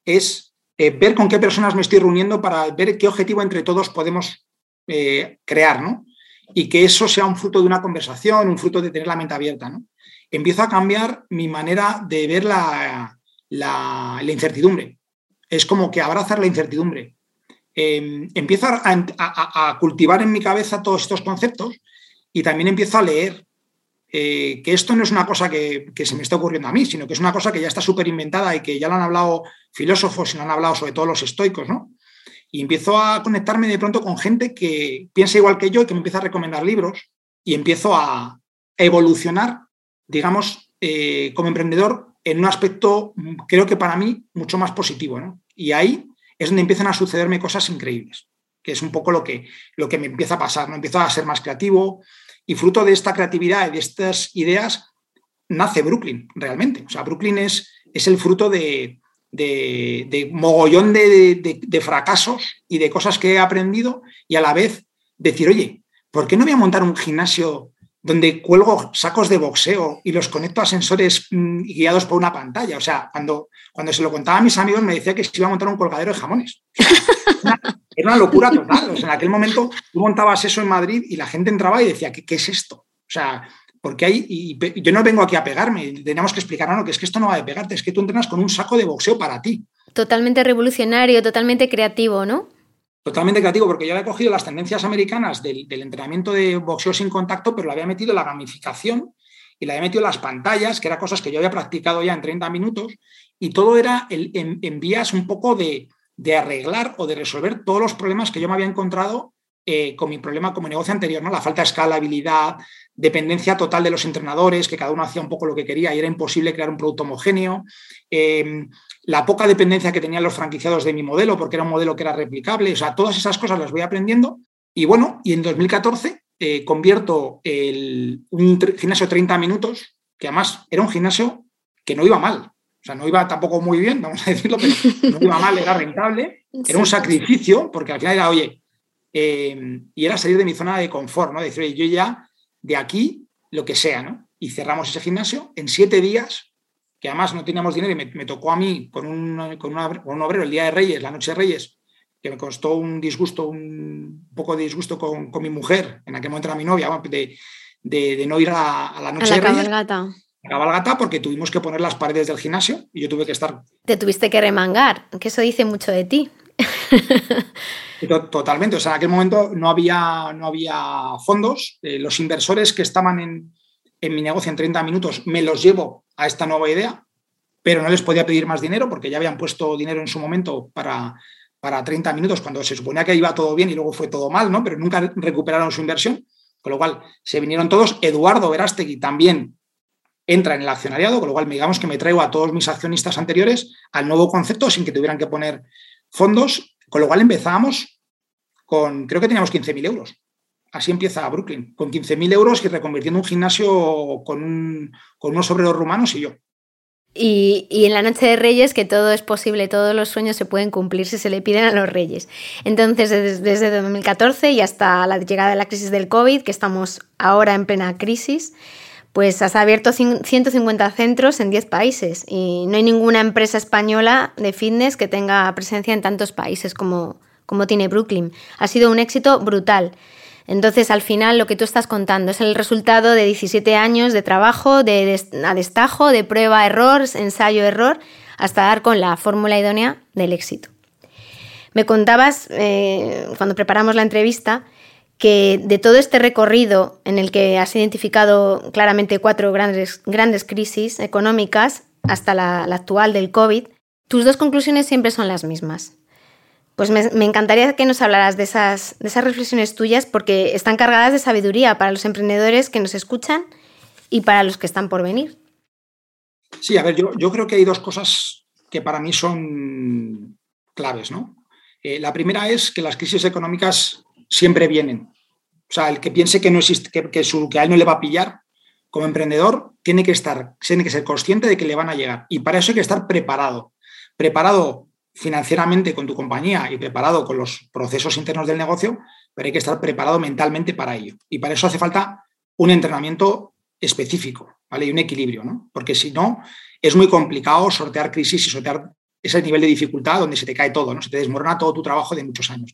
es eh, ver con qué personas me estoy reuniendo para ver qué objetivo entre todos podemos eh, crear, ¿no? y que eso sea un fruto de una conversación, un fruto de tener la mente abierta. ¿no? Empiezo a cambiar mi manera de ver la, incertidumbre. Es como que abrazar la incertidumbre. Eh, empiezo a, cultivar en mi cabeza todos estos conceptos y también empiezo a leer eh, que esto no es una cosa que, se me está ocurriendo a mí, sino que es una cosa que ya está súper inventada y que ya lo han hablado filósofos y lo han hablado sobre todo los estoicos, ¿no? Y empiezo a conectarme de pronto con gente que piensa igual que yo y que me empieza a recomendar libros y empiezo a evolucionar, digamos, eh, como emprendedor en un aspecto, creo que para mí, mucho más positivo. Y ahí es donde empiezan a sucederme cosas increíbles, que es un poco lo que, lo que me empieza a pasar. ¿no? Empiezo a ser más creativo y fruto de esta creatividad y de estas ideas nace Brooklyn, realmente. O sea, Brooklyn es, es el fruto de, de, mogollón de, fracasos y de cosas que he aprendido y a la vez decir, oye, ¿por qué no voy a montar un gimnasio donde cuelgo sacos de boxeo y los conecto a sensores mm, guiados por una pantalla? O sea, cuando, cuando se lo contaba a mis amigos me decía que se iba a montar un colgadero de jamones. Era una locura total. en aquel momento tú montabas eso en Madrid y la gente entraba y decía, ¿qué, qué es esto? O sea, porque hay, y yo no vengo aquí a pegarme, tenemos que explicar, no, que es que esto no va de pegarte, es que tú entrenas con un saco de boxeo para ti. Totalmente revolucionario, totalmente creativo, ¿no? Totalmente creativo, porque yo había cogido las tendencias americanas del, entrenamiento de boxeo sin contacto, pero le había metido la gamificación y le había metido las pantallas, que eran cosas que yo había practicado ya en 30 minutos, y todo era en, vías un poco de, de arreglar o de resolver todos los problemas que yo me había encontrado eh, con mi problema como negocio anterior, ¿no? La falta de escalabilidad, dependencia total de los entrenadores, que cada uno hacía un poco lo que quería y era imposible crear un producto homogéneo, eh, la poca dependencia que tenían los franquiciados de mi modelo, porque era un modelo que era replicable, o sea, todas esas cosas las voy aprendiendo. Y bueno, y en 2014 eh, convierto el, un gimnasio de 30 minutos, que además era un gimnasio que no iba mal, o sea, no iba tampoco muy bien, vamos a decirlo, pero no iba mal, era rentable, era un sacrificio, porque al final era, oye, Em, y era salir de mi zona de confort, ¿no? Decir, yo ya de aquí lo que sea, ¿no? Y cerramos ese gimnasio en siete días, que además no teníamos dinero y me, tocó a mí con un, con, un obrero el día de Reyes, la noche de Reyes, que me costó un disgusto, un poco de disgusto con, mi mujer, en aquel momento era mi novia, de, de, no ir a, la noche de Reyes. Cabalgata. Cabalgata porque tuvimos que poner las paredes del gimnasio y yo tuve que estar. Te tuviste que remangar, que eso dice mucho de ti. Totalmente. O sea, en aquel momento no había, no había fondos. Eh, los inversores que estaban en, mi negocio en 30 minutos me los llevo a esta nueva idea, pero no les podía pedir más dinero porque ya habían puesto dinero en su momento para, para 30 minutos cuando se suponía que iba todo bien y luego fue todo mal, ¿no? Pero nunca recuperaron su inversión. Con lo cual, se vinieron todos. Eduardo Verástegui también entra en el accionariado, con lo cual digamos que me traigo a todos mis accionistas anteriores al nuevo concepto sin que tuvieran que poner fondos, con lo cual empezábamos con, creo que teníamos 15.000 euros. Así empieza Brooklyn, con 15.000 euros y reconvirtiendo un gimnasio con, unos obreros rumanos y yo. Y, en la noche de Reyes, que todo es posible, todos los sueños se pueden cumplir si se le piden a los Reyes. Entonces, desde, desde 2014 y hasta la llegada de la crisis del COVID, que estamos ahora en plena crisis, pues has abierto 150 centros en 10 países y no hay ninguna empresa española de fitness que tenga presencia en tantos países como, como tiene Brooklyn. Ha sido un éxito brutal. Entonces, al final, lo que tú estás contando es el resultado de 17 años de trabajo, de, a destajo, de prueba-error, ensayo-error, hasta dar con la fórmula idónea del éxito. Me contabas, eh, cuando preparamos la entrevista, que de todo este recorrido en el que has identificado claramente cuatro grandes, grandes crisis económicas hasta la, actual del COVID, tus dos conclusiones siempre son las mismas. Pues me, encantaría que nos hablaras de esas, de esas reflexiones tuyas porque están cargadas de sabiduría para los emprendedores que nos escuchan y para los que están por venir. Sí, a ver, yo, yo creo que hay dos cosas que para mí son claves, ¿no? Eh, la primera es que las crisis económicas siempre vienen. O sea, el que piense que no existe, que, su, que a él no le va a pillar como emprendedor, tiene que estar, tiene que ser consciente de que le van a llegar. Y para eso hay que estar preparado. Preparado financieramente con tu compañía y preparado con los procesos internos del negocio, pero hay que estar preparado mentalmente para ello. Y para eso hace falta un entrenamiento específico, ¿vale? Y un equilibrio, ¿no? Porque si no, es muy complicado sortear crisis y sortear ese nivel de dificultad donde se te cae todo, ¿no? Se te desmorona todo tu trabajo de muchos años.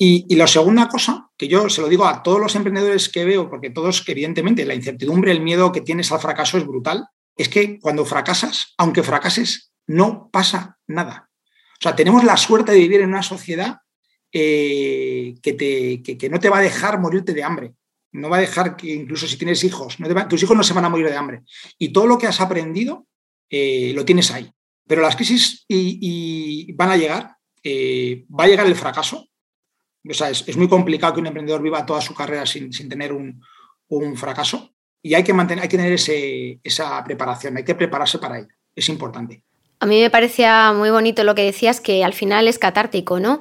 Y, la segunda cosa, que yo se lo digo a todos los emprendedores que veo, porque todos, evidentemente, la incertidumbre, el miedo que tienes al fracaso es brutal, es que cuando fracasas, aunque fracases, no pasa nada. O sea, tenemos la suerte de vivir en una sociedad eh, que, te, que, no te va a dejar morirte de hambre. No va a dejar que incluso si tienes hijos, tus hijos no se van a morir de hambre. Y todo lo que has aprendido eh, lo tienes ahí. Pero las crisis y, van a llegar, eh, va a llegar el fracaso. O sea, es, muy complicado que un emprendedor viva toda su carrera sin, tener un, fracaso. Y hay que, mantener, hay que tener esa preparación, hay que prepararse para ello. Es importante. A mí me parecía muy bonito lo que decías, que al final es catártico, ¿no?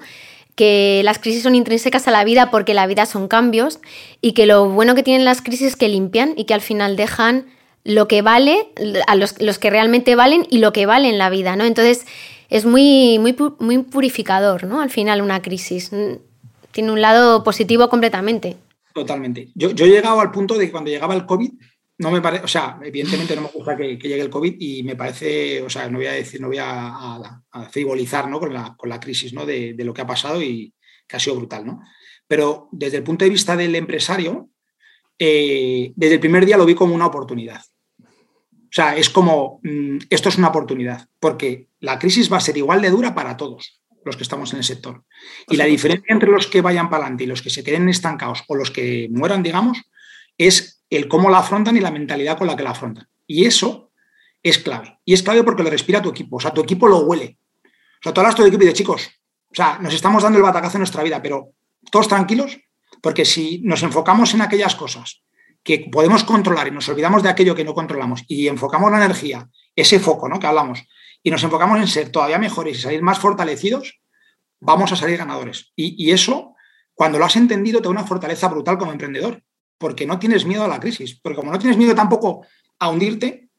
que las crisis son intrínsecas a la vida porque la vida son cambios y que lo bueno que tienen las crisis es que limpian y que al final dejan lo que vale, a los, que realmente valen y lo que vale en la vida, ¿no? Entonces es muy, muy, muy purificador, ¿no? Al final una crisis. Tiene un lado positivo completamente. Totalmente. Yo, yo he llegado al punto de que cuando llegaba el COVID, no me parece, o sea, evidentemente no me gusta que, llegue el COVID y me parece, o sea, no voy a decir, no voy a, frivolizar ¿no? con, la, con la crisis ¿no? de, de, lo que ha pasado y que ha sido brutal, ¿no? Pero desde el punto de vista del empresario, eh, desde el primer día lo vi como una oportunidad. O sea, es como, mm, esto es una oportunidad, porque la crisis va a ser igual de dura para todos los que estamos en el sector. Y la diferencia entre los que vayan para adelante y los que se queden estancados o los que mueran, digamos, es el cómo la afrontan y la mentalidad con la que la afrontan. Y eso es clave. Y es clave porque lo respira tu equipo. O sea, tu equipo lo huele. O sea, tú hablas tu equipo y de chicos, o sea, nos estamos dando el batacazo en nuestra vida, pero todos tranquilos, porque si nos enfocamos en aquellas cosas que podemos controlar y nos olvidamos de aquello que no controlamos y enfocamos la energía, ese foco ¿no? que hablamos, y nos enfocamos en ser todavía mejores y salir más fortalecidos, vamos a salir ganadores. Y, eso, cuando lo has entendido, te da una fortaleza brutal como emprendedor, porque no tienes miedo a la crisis, porque como no tienes miedo tampoco a hundirte,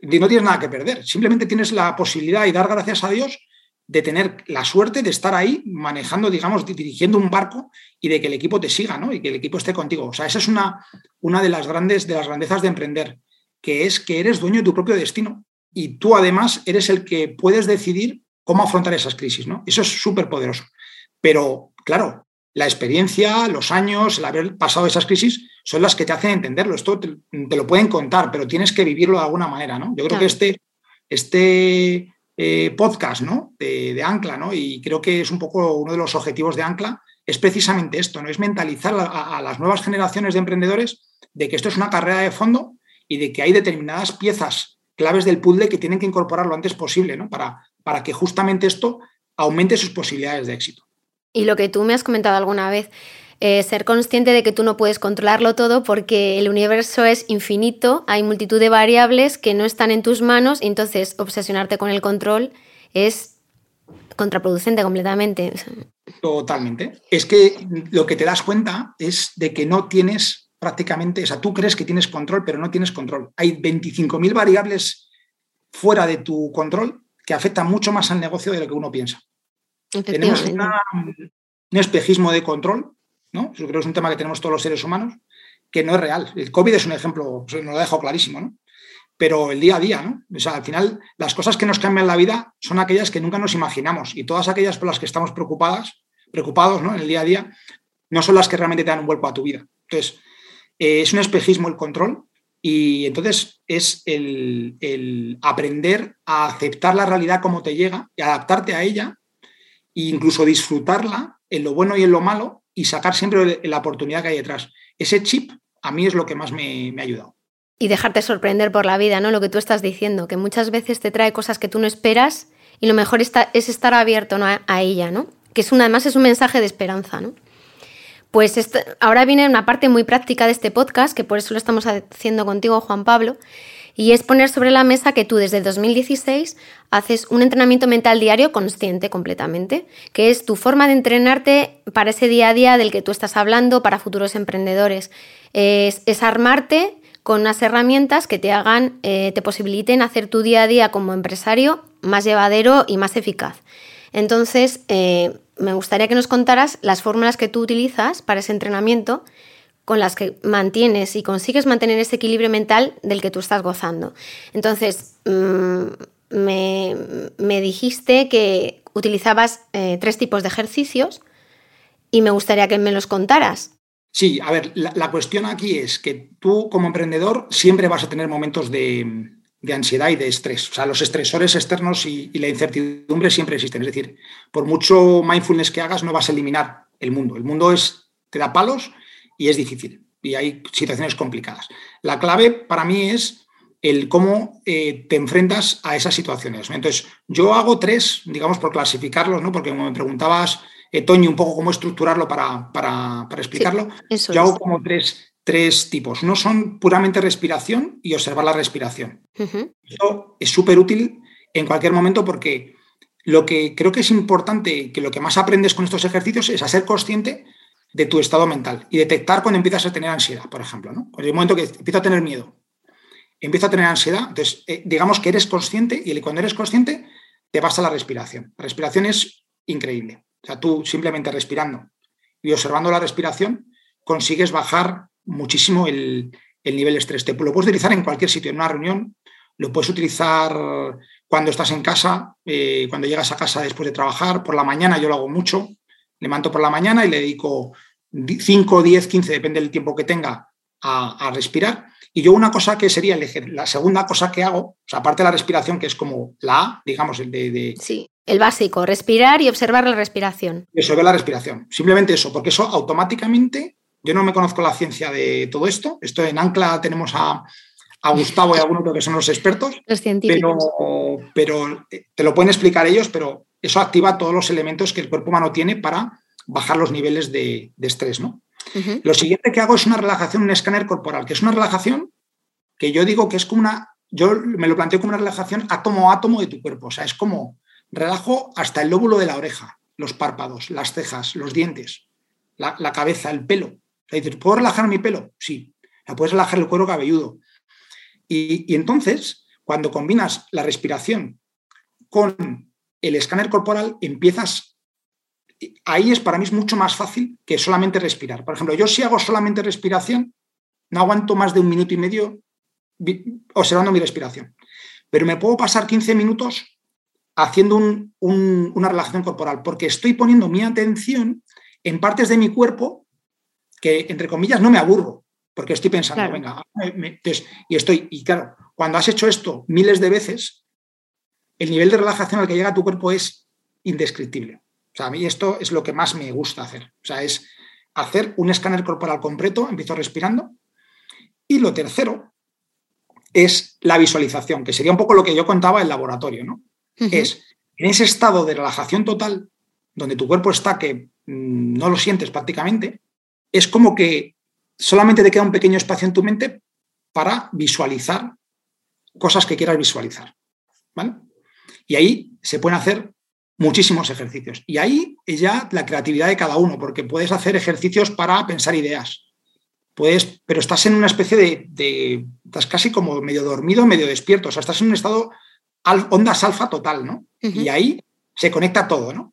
no tienes nada que perder, simplemente tienes la posibilidad y dar gracias a Dios de tener la suerte de estar ahí manejando, digamos, dirigiendo un barco y de que el equipo te siga, ¿no? Y que el equipo esté contigo. O sea, esa es una, una de las grandes, de las grandezas de emprender, que es que eres dueño de tu propio destino y tú además eres el que puedes decidir cómo afrontar esas crisis, ¿no? Eso es súper poderoso. Pero, claro, la experiencia, los años, el haber pasado esas crisis son las que te hacen entenderlo. Esto te, lo pueden contar, pero tienes que vivirlo de alguna manera, ¿no? Yo creo que este, este eh, podcast ¿no? De, Ancla, ¿no? y creo que es un poco uno de los objetivos de Ancla, es precisamente esto, ¿no? es mentalizar a, las nuevas generaciones de emprendedores de que esto es una carrera de fondo y de que hay determinadas piezas claves del puzzle que tienen que incorporar lo antes posible ¿no? para, para que justamente esto aumente sus posibilidades de éxito. Y lo que tú me has comentado alguna vez, eh, ser consciente de que tú no puedes controlarlo todo porque el universo es infinito, hay multitud de variables que no están en tus manos y entonces obsesionarte con el control es contraproducente completamente. Totalmente. Es que lo que te das cuenta es de que no tienes prácticamente, o sea, tú crees que tienes control, pero no tienes control. Hay 25.000 variables fuera de tu control que afectan mucho más al negocio de lo que uno piensa. Tenemos un espejismo de control yo creo que es un tema que tenemos todos los seres humanos, que no es real. El COVID es un ejemplo, nos lo dejo clarísimo, ¿no? Pero el día a día, ¿no? O sea, al final, las cosas que nos cambian la vida son aquellas que nunca nos imaginamos y todas aquellas por las que estamos preocupadas, preocupados, ¿no? En el día a día, no son las que realmente te dan un vuelco a tu vida. Entonces, eh, es un espejismo el control y entonces es el, aprender a aceptar la realidad como te llega y adaptarte a ella e incluso disfrutarla en lo bueno y en lo malo y sacar siempre la oportunidad que hay detrás. Ese chip a mí es lo que más me, ha ayudado. Y dejarte sorprender por la vida, ¿no? Lo que tú estás diciendo, que muchas veces te trae cosas que tú no esperas y lo mejor está, es estar abierto a, ella, ¿no? Que es una, además es un mensaje de esperanza, ¿no? Pues ahora viene una parte muy práctica de este podcast, que por eso lo estamos haciendo contigo, Juan Pablo, y es poner sobre la mesa que tú desde 2016 haces un entrenamiento mental diario consciente completamente, que es tu forma de entrenarte para ese día a día del que tú estás hablando para futuros emprendedores. Es, armarte con unas herramientas que te hagan, eh, te posibiliten hacer tu día a día como empresario más llevadero y más eficaz. Entonces, eh, me gustaría que nos contaras las fórmulas que tú utilizas para ese entrenamiento con las que mantienes y consigues mantener ese equilibrio mental del que tú estás gozando. Entonces, mm, me, dijiste que utilizabas eh, tres tipos de ejercicios y me gustaría que me los contaras. Sí, a ver, la, cuestión aquí es que tú como emprendedor siempre vas a tener momentos de, de ansiedad y de estrés. O sea, los estresores externos y, la incertidumbre siempre existen. Es decir, por mucho mindfulness que hagas, no vas a eliminar el mundo. El mundo es, te da palos y es difícil. Y hay situaciones complicadas. La clave para mí es el cómo eh, te enfrentas a esas situaciones. Entonces, yo hago tres, digamos, por clasificarlos, ¿no? Porque como me preguntabas, eh, Toño, un poco cómo estructurarlo para, para, explicarlo, yo hago como tres, tres tipos. No son puramente respiración y observar la respiración. Esto es súper útil en cualquier momento porque lo que creo que es importante, que lo que más aprendes con estos ejercicios es a ser consciente de tu estado mental y detectar cuando empiezas a tener ansiedad, por ejemplo. ¿no? En el momento que empiezo a tener miedo, empiezo a tener ansiedad, entonces eh, digamos que eres consciente y cuando eres consciente te vas a la respiración. La respiración es increíble. O sea, tú simplemente respirando y observando la respiración consigues bajar muchísimo el, nivel de estrés. Te lo puedes utilizar en cualquier sitio, en una reunión, lo puedes utilizar cuando estás en casa, eh, cuando llegas a casa después de trabajar, por la mañana yo lo hago mucho, levanto por la mañana y le dedico 5, 10, 15, depende del tiempo que tenga, a, respirar. Y yo una cosa que sería la segunda cosa que hago, o sea, aparte de la respiración, que es como la A, digamos, el de, Sí, el básico, respirar y observar la respiración. Observar la respiración, simplemente eso, porque eso automáticamente yo no me conozco la ciencia de todo esto. Esto en Ancla tenemos a, Gustavo y a algunos que son los expertos. Los científicos. Pero, eh, te lo pueden explicar ellos, pero eso activa todos los elementos que el cuerpo humano tiene para bajar los niveles de, estrés. ¿no? Lo siguiente que hago es una relajación, un escáner corporal, que es una relajación que yo digo que es como una, yo me lo planteo como una relajación átomo a átomo de tu cuerpo. O sea, es como relajo hasta el lóbulo de la oreja, los párpados, las cejas, los dientes, la cabeza, el pelo. ¿Puedo relajar mi pelo? Sí. La puedes relajar el cuero cabelludo. Y, entonces, cuando combinas la respiración con el escáner corporal, empiezas. Ahí es para mí es mucho más fácil que solamente respirar. Por ejemplo, yo si hago solamente respiración, no aguanto más de un minuto y medio observando mi respiración. Pero me puedo pasar 15 minutos haciendo una relajación corporal, porque estoy poniendo mi atención en partes de mi cuerpo que, entre comillas, no me aburro, porque estoy pensando, venga, y estoy, y claro, cuando has hecho esto miles de veces, el nivel de relajación al que llega tu cuerpo es indescriptible. O sea, a mí esto es lo que más me gusta hacer. O sea, es hacer un escáner corporal completo, empiezo respirando. Y lo tercero es la visualización, que sería un poco lo que yo contaba en el laboratorio, ¿no? Es en ese estado de relajación total, donde tu cuerpo está que mm, no lo sientes prácticamente, es como que solamente te queda un pequeño espacio en tu mente para visualizar cosas que quieras visualizar. ¿vale? Y ahí se pueden hacer muchísimos ejercicios. Y ahí es ya la creatividad de cada uno, porque puedes hacer ejercicios para pensar ideas. Puedes, pero estás en una especie de, Estás casi como medio dormido, medio despierto. O sea, estás en un estado ondas alfa total, ¿no? Y ahí se conecta todo, ¿no?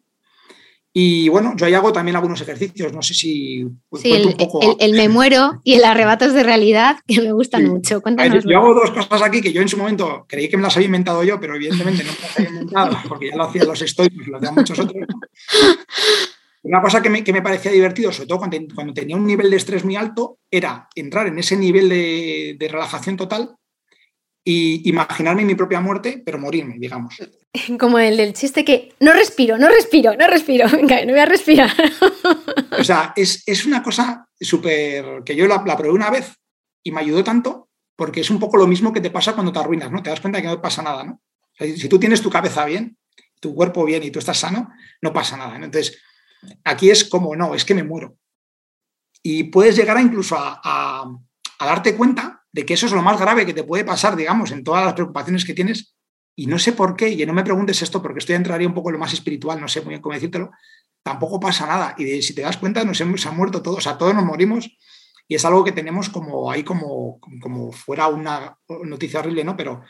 Y bueno, yo ahí hago también algunos ejercicios, no sé si... Sí, el, un poco... el, me muero y el arrebatos de realidad, que me gustan mucho. yo hago dos cosas aquí que yo en su momento creí que me las había inventado yo, pero evidentemente no me las había inventado porque ya lo hacían los estoicos y lo hacían muchos otros. Una cosa que me, que me, parecía divertido, sobre todo cuando, cuando, tenía un nivel de estrés muy alto, era entrar en ese nivel de, de relajación total y imaginarme mi propia muerte, pero morirme, digamos. Como el del chiste que no respiro, no respiro, no respiro, venga, no voy a respirar. O sea, es, es una cosa súper que yo la, la, probé una vez y me ayudó tanto porque es un poco lo mismo que te pasa cuando te arruinas, ¿no? Te das cuenta que no pasa nada, ¿no? si tú tienes tu cabeza bien, tu cuerpo bien y tú estás sano, no pasa nada. Entonces, aquí es como, no, es que me muero. Y puedes llegar a incluso a, a, a darte cuenta de que eso es lo más grave que te puede pasar, digamos, en todas las preocupaciones que tienes. Y no sé por qué, y no me preguntes esto porque estoy entraría un poco en lo más espiritual, no sé muy bien cómo decírtelo, tampoco pasa nada. Y si te das cuenta, nos hemos han muerto todos, o sea, todos nos morimos y es algo que tenemos como ahí como, como fuera una noticia horrible, ¿no? Pero,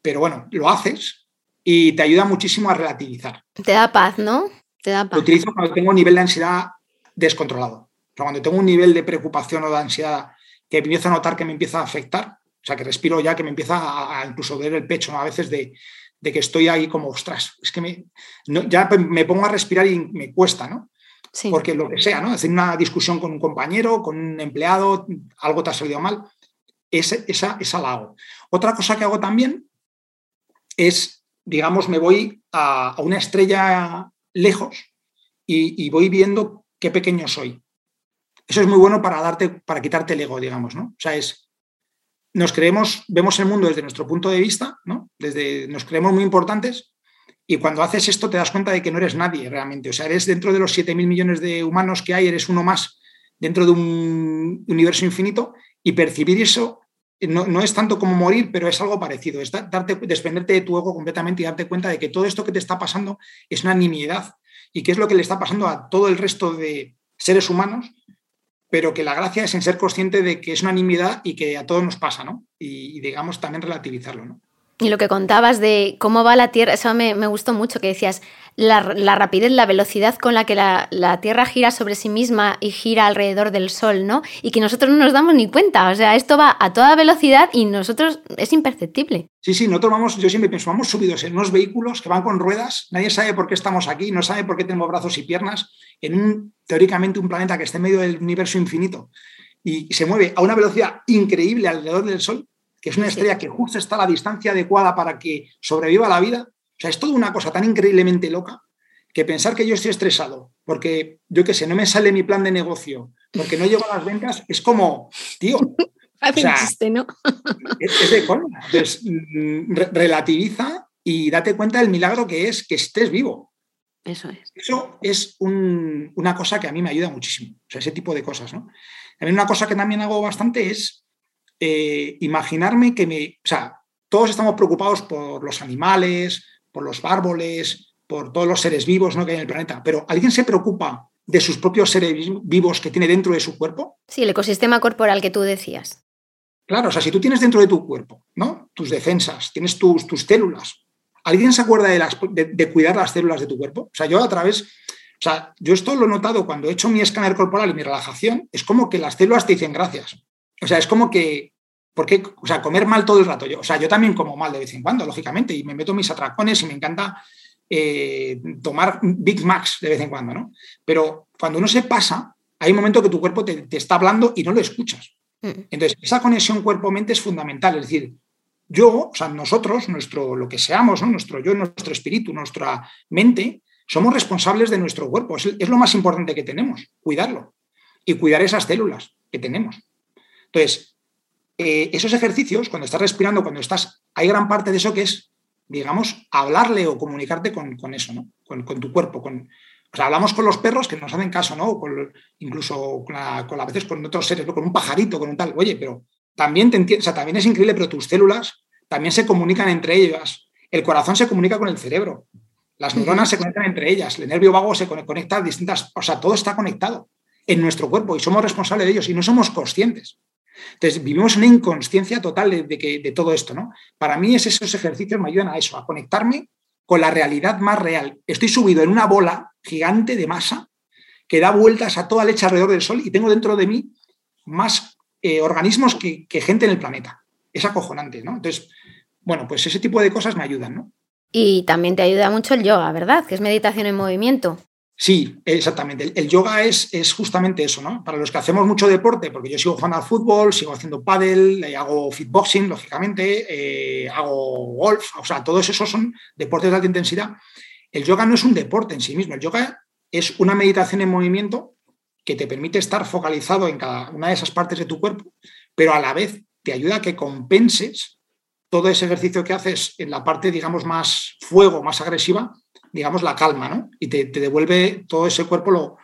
pero bueno, lo haces y te ayuda muchísimo a relativizar. Te da paz, ¿no? Te da paz. Lo utilizo cuando tengo un nivel de ansiedad descontrolado. O sea, cuando tengo un nivel de preocupación o de ansiedad que empiezo a notar que me empieza a afectar, o sea, que respiro ya, que me empieza a, incluso ver el pecho a veces de, que estoy ahí como, ostras, es que me, ya me pongo a respirar y me cuesta, ¿no? Sí. Porque lo que sea, ¿no? Hacer una discusión con un compañero, con un empleado, algo te ha salido mal, esa, esa, esa la hago. Otra cosa que hago también es, digamos, me voy a, a una estrella lejos y, y voy viendo qué pequeño soy eso es muy bueno para darte, para quitarte el ego, digamos, ¿no? O sea, es, nos creemos, vemos el mundo desde nuestro punto de vista, ¿no? Desde, nos creemos muy importantes y cuando haces esto te das cuenta de que no eres nadie realmente. O sea, eres dentro de los 7.000 millones de humanos que hay, eres uno más dentro de un universo infinito y percibir eso no, no, es tanto como morir, pero es algo parecido, es darte, desprenderte de tu ego completamente y darte cuenta de que todo esto que te está pasando es una nimiedad y que es lo que le está pasando a todo el resto de seres humanos pero que la gracia es en ser consciente de que es una nimiedad y que a todos nos pasa, ¿no? Y, digamos también relativizarlo, ¿no? Y lo que contabas de cómo va la Tierra, eso me, gustó mucho, que decías la, rapidez, la velocidad con la que la, Tierra gira sobre sí misma y gira alrededor del Sol, ¿no? Y que nosotros no nos damos ni cuenta, o sea, esto va a toda velocidad y nosotros es imperceptible. Sí, sí, nosotros vamos, yo siempre pienso, vamos subidos en unos vehículos que van con ruedas, nadie sabe por qué estamos aquí, no sabe por qué tenemos brazos y piernas, en un, teóricamente, un planeta que está en medio del universo infinito y se mueve a una velocidad increíble alrededor del Sol que es una estrella que justo está a la distancia adecuada para que sobreviva la vida. O sea, es toda una cosa tan increíblemente loca que pensar que yo estoy estresado porque, yo qué sé, no me sale mi plan de negocio, porque no llego a las ventas, es como, tío. O sea, ¿no? es, de coña. Entonces, mm, relativiza y date cuenta del milagro que es que estés vivo. Eso es. Eso es una cosa que a mí me ayuda muchísimo. O sea, ese tipo de cosas, ¿no? También una cosa que también hago bastante es eh, imaginarme que me, o sea, todos estamos preocupados por los animales, por los árboles, por todos los seres vivos ¿no? que hay en el planeta, pero ¿alguien se preocupa de sus propios seres vivos que tiene dentro de su cuerpo? Sí, el ecosistema corporal que tú decías. Claro, o sea, si tú tienes dentro de tu cuerpo, ¿no? Tus defensas, tienes tus, tus células. ¿Alguien se acuerda de, las, de, cuidar las células de tu cuerpo? O sea, yo a través, o sea, yo esto lo he notado cuando he hecho mi escáner corporal y mi relajación, es como que las células te dicen gracias. O sea, es como que, ¿por qué? O sea, comer mal todo el rato. Yo, o sea, yo también como mal de vez en cuando, lógicamente, y me meto mis atracones y me encanta eh, tomar Big Macs de vez en cuando, ¿no? Pero cuando uno se pasa, hay un momento que tu cuerpo te, está hablando y no lo escuchas. Mm. Entonces, esa conexión cuerpo-mente es fundamental. Es decir, yo, o sea, nosotros, nuestro, lo que seamos, ¿no? nuestro yo, nuestro espíritu, nuestra mente, somos responsables de nuestro cuerpo. es lo más importante que tenemos, cuidarlo y cuidar esas células que tenemos. Entonces, eh, esos ejercicios, cuando estás respirando, cuando estás, hay gran parte de eso que es, digamos, hablarle o comunicarte con, eso, ¿no? Con, tu cuerpo. Con, o sea, hablamos con los perros que nos hacen caso, ¿no? incluso con, a veces con otros seres, con un pajarito, con un tal. Oye, pero también te o sea, también es increíble, pero tus células también se comunican entre ellas. El corazón se comunica con el cerebro. Las neuronas se conectan entre ellas. El nervio vago se conecta a distintas. O sea, todo está conectado en nuestro cuerpo y somos responsables de ellos y no somos conscientes. Entonces, vivimos una inconsciencia total de, que, de todo esto, ¿no? Para mí esos ejercicios me ayudan a eso, a conectarme con la realidad más real. Estoy subido en una bola gigante de masa que da vueltas a toda leche alrededor del Sol y tengo dentro de mí más eh, organismos que, que, gente en el planeta. Es acojonante, ¿no? Entonces, bueno, pues ese tipo de cosas me ayudan, ¿no? Y también te ayuda mucho el yoga, ¿verdad? Que es meditación en movimiento. Sí, exactamente. El, yoga es, es, justamente eso, ¿no? Para los que hacemos mucho deporte, porque yo sigo jugando al fútbol, sigo haciendo pádel, eh, hago fitboxing, lógicamente, eh, hago golf, o sea, todos esos son deportes de alta intensidad. El yoga no es un deporte en sí mismo, el yoga es una meditación en movimiento que te permite estar focalizado en cada una de esas partes de tu cuerpo, pero a la vez te ayuda a que compenses todo ese ejercicio que haces en la parte, digamos, más fuego, más agresiva, digamos, la calma, ¿no? Y te, devuelve todo ese cuerpo, lo,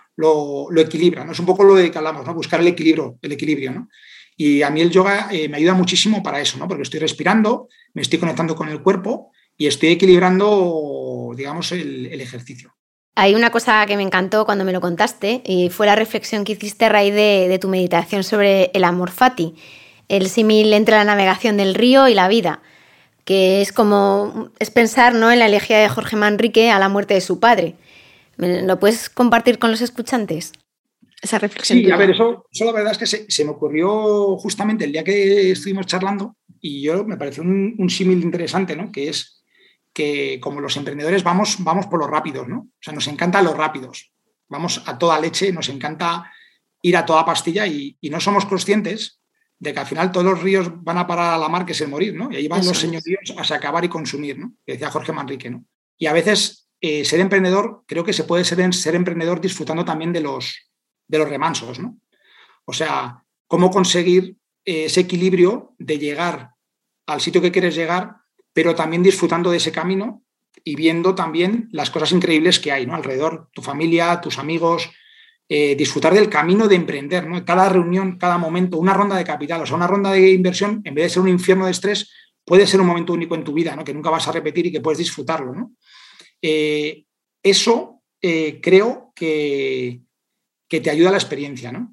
lo, equilibra, ¿no? Es un poco lo de que hablamos, ¿no? Buscar el equilibrio, el equilibrio, ¿no? Y a mí el yoga eh, me ayuda muchísimo para eso, ¿no? Porque estoy respirando, me estoy conectando con el cuerpo y estoy equilibrando, digamos, el, ejercicio. Hay una cosa que me encantó cuando me lo contaste y fue la reflexión que hiciste a raíz de, de tu meditación sobre el amor fati, el símil entre la navegación del río y la vida que es como es pensar ¿no? en la elegía de Jorge Manrique a la muerte de su padre. ¿Lo puedes compartir con los escuchantes? Esa reflexión. Sí, a ver, eso, la verdad es que se, me ocurrió justamente el día que estuvimos charlando y yo me pareció un, símil interesante, ¿no? Que es que como los emprendedores vamos, vamos por los rápidos, ¿no? O sea, nos encantan los rápidos, vamos a toda leche, nos encanta ir a toda pastilla y, y no somos conscientes de que al final todos los ríos van a parar a la mar, que es el morir, ¿no? Y ahí van los señoríos a acabar y consumir, ¿no? Que decía Jorge Manrique, ¿no? Y a veces eh, ser emprendedor, creo que se puede ser, ser emprendedor disfrutando también de los, de los remansos, ¿no? O sea, cómo conseguir eh, ese equilibrio de llegar al sitio que quieres llegar, pero también disfrutando de ese camino y viendo también las cosas increíbles que hay, ¿no? Alrededor, tu familia, tus amigos, eh, disfrutar del camino de emprender, ¿no? Cada reunión, cada momento, una ronda de capital, o sea, una ronda de inversión, en vez de ser un infierno de estrés, puede ser un momento único en tu vida, ¿no? Que nunca vas a repetir y que puedes disfrutarlo, ¿no? Eh, eso eh, creo que, que, te ayuda a la experiencia, ¿no?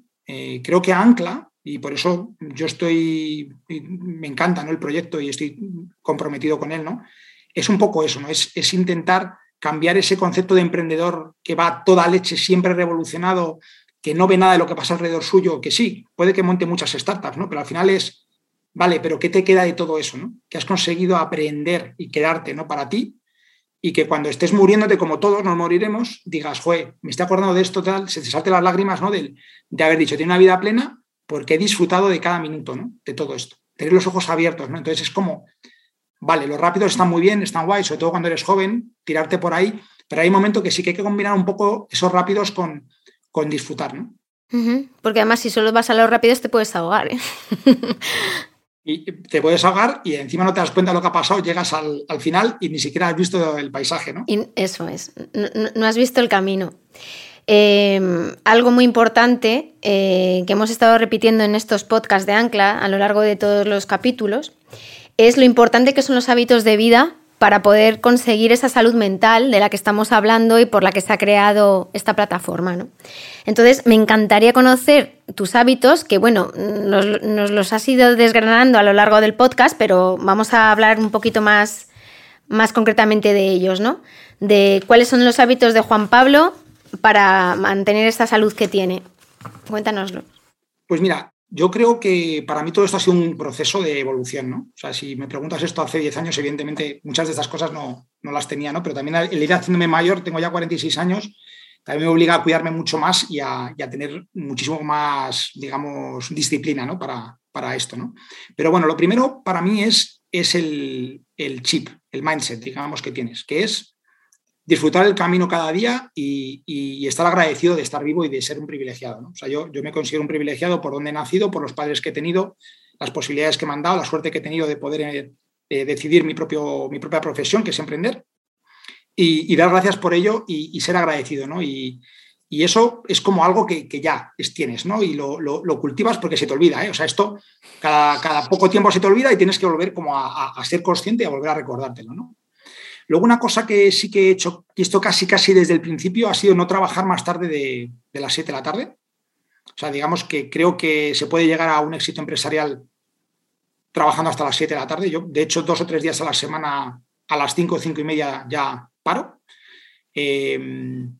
creo que ancla, y por eso yo estoy, me encanta ¿no? el proyecto y estoy comprometido con él, ¿no? Es un poco eso, ¿no? Es, es intentar cambiar ese concepto de emprendedor que va toda leche siempre revolucionado, que no ve nada de lo que pasa alrededor suyo, que sí, puede que monte muchas startups, ¿no? Pero al final es, vale, pero ¿qué te queda de todo eso, ¿no? Que has conseguido aprender y quedarte, ¿no? Para ti y que cuando estés muriéndote, como todos nos moriremos, digas, joder, me estoy acordando de esto, tal, se te salte las lágrimas, ¿no? De, de haber dicho, tiene una vida plena porque he disfrutado de cada minuto, ¿no? De todo esto. Tener los ojos abiertos, ¿no? Entonces es como, vale, los rápidos están muy bien, están guay, sobre todo cuando eres joven, tirarte por ahí, pero hay un momento que sí que hay que combinar un poco esos rápidos con, con disfrutar, ¿no? Porque además si solo vas a los rápidos te puedes ahogar. ¿eh? y te puedes ahogar y encima no te das cuenta de lo que ha pasado, llegas al, final y ni siquiera has visto el paisaje, ¿no? Y eso es, no, has visto el camino. Em, algo muy importante eh, que hemos estado repitiendo en estos podcasts de Ancla a lo largo de todos los capítulos es lo importante que son los hábitos de vida para poder conseguir esa salud mental de la que estamos hablando y por la que se ha creado esta plataforma. ¿no? Entonces, me encantaría conocer tus hábitos, que bueno, nos, los has ido desgranando a lo largo del podcast, pero vamos a hablar un poquito más, más concretamente de ellos, ¿no? De cuáles son los hábitos de Juan Pablo para mantener esta salud que tiene. Cuéntanoslo. Pues mira, yo creo que para mí todo esto ha sido un proceso de evolución, ¿no? O sea, si me preguntas esto hace 10 años, evidentemente muchas de estas cosas no, no las tenía, ¿no? Pero también el ir haciéndome mayor, tengo ya 46 años, también me obliga a cuidarme mucho más y a, tener muchísimo más, digamos, disciplina, ¿no? Para, para, esto, ¿no? Pero bueno, lo primero para mí es, es el, el chip, el mindset, digamos, que tienes, que es disfrutar el camino cada día y, estar agradecido de estar vivo y de ser un privilegiado. O sea, yo, yo, me considero un privilegiado por donde he nacido, por los padres que he tenido, las posibilidades que me han dado, la suerte que he tenido de poder eh, eh, decidir mi, propio, mi propia profesión, que es emprender, y, dar gracias por ello y, ser agradecido. ¿no? Y, eso es como algo que, ya tienes, ¿no? Y lo, cultivas porque se te olvida, ¿eh? O sea, esto cada, poco tiempo se te olvida y tienes que volver como a, a ser consciente y a volver a recordártelo, ¿no? Luego una cosa que sí que he hecho, y esto casi casi desde el principio, ha sido no trabajar más tarde de, las 7 de la tarde. O sea, digamos que creo que se puede llegar a un éxito empresarial trabajando hasta las 7 de la tarde. Yo, de hecho, dos o tres días a la semana, a las 5 o 5 y media ya paro. Em,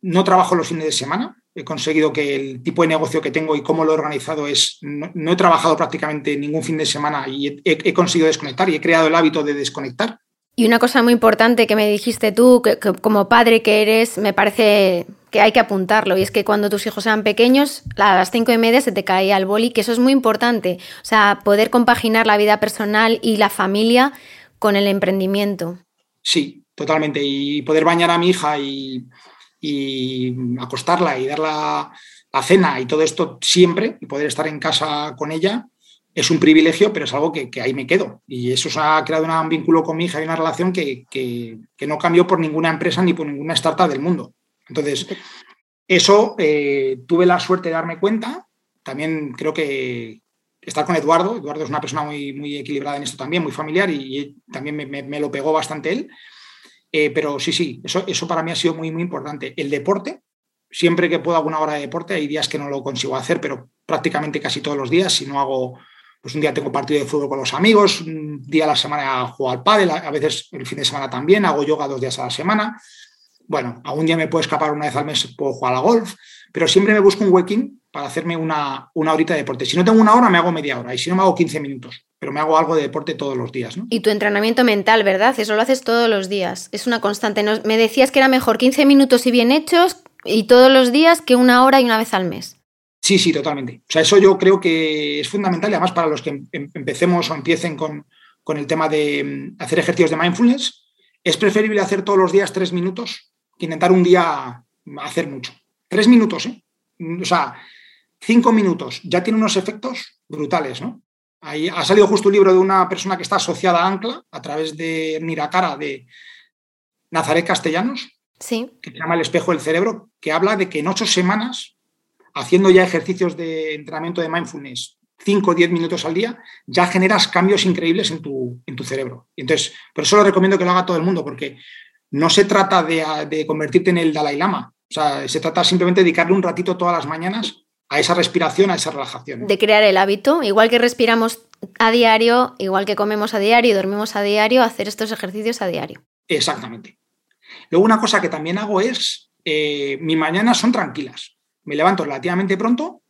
no trabajo los fines de semana. He conseguido que el tipo de negocio que tengo y cómo lo he organizado es, no, he trabajado prácticamente ningún fin de semana y he, conseguido desconectar y he creado el hábito de desconectar. Y una cosa muy importante que me dijiste tú, que, como padre que eres, me parece que hay que apuntarlo, y es que cuando tus hijos eran pequeños, a las cinco y media se te caía el boli, que eso es muy importante. O sea, poder compaginar la vida personal y la familia con el emprendimiento. Sí, totalmente. Y poder bañar a mi hija y, acostarla y darla la cena y todo esto siempre y poder estar en casa con ella es un privilegio, pero es algo que, ahí me quedo. Y eso se ha creado un vínculo con mi hija y una relación que, no cambió por ninguna empresa ni por ninguna startup del mundo. Entonces, eso eh, tuve la suerte de darme cuenta. También creo que estar con Eduardo, Eduardo es una persona muy, muy equilibrada en esto también, muy familiar y, también me, lo pegó bastante él. Eh, pero sí, sí, eso, eso para mí ha sido muy, muy importante. El deporte, siempre que puedo alguna hora de deporte, hay días que no lo consigo hacer, pero prácticamente casi todos los días, si no hago, pues un día tengo partido de fútbol con los amigos, un día a la semana juego al pádel, a veces el fin de semana también, hago yoga dos días a la semana. Bueno, algún día me puedo escapar una vez al mes, puedo jugar al golf, pero siempre me busco un huequín para hacerme una, una horita de deporte. Si no tengo una hora, me hago media hora y si no, me hago 15 minutos, pero me hago algo de deporte todos los días. Y tu entrenamiento mental, ¿verdad? Eso lo haces todos los días. Es una constante. Me decías que era mejor 15 minutos y bien hechos y todos los días que una hora y una vez al mes. Sí, sí, totalmente. O sea, eso yo creo que es fundamental y además para los que em, em, empecemos o empiecen con, el tema de mm, hacer ejercicios de mindfulness, es preferible hacer todos los días tres minutos que intentar un día hacer mucho. Tres minutos, ¿eh? O sea, cinco minutos ya tiene unos efectos brutales, ¿no? Ahí ha salido justo un libro de una persona que está asociada a Ancla a través de Miracara de Nazaret Castellanos, sí. que se llama El espejo del cerebro, que habla de que en ocho semanas, haciendo ya ejercicios de entrenamiento de mindfulness, cinco o diez minutos al día, ya generas cambios increíbles en tu, en tu cerebro. Entonces, por eso lo recomiendo que lo haga todo el mundo, porque no se trata de, de convertirte en el Dalai Lama, o sea, se trata simplemente de dedicarle un ratito todas las mañanas a esa respiración, a esa relajación. De crear el hábito, igual que respiramos a diario, igual que comemos a diario y dormimos a diario, hacer estos ejercicios a diario. Exactamente. Luego una cosa que también hago es, eh, mis mañanas son tranquilas. Me levanto relativamente pronto,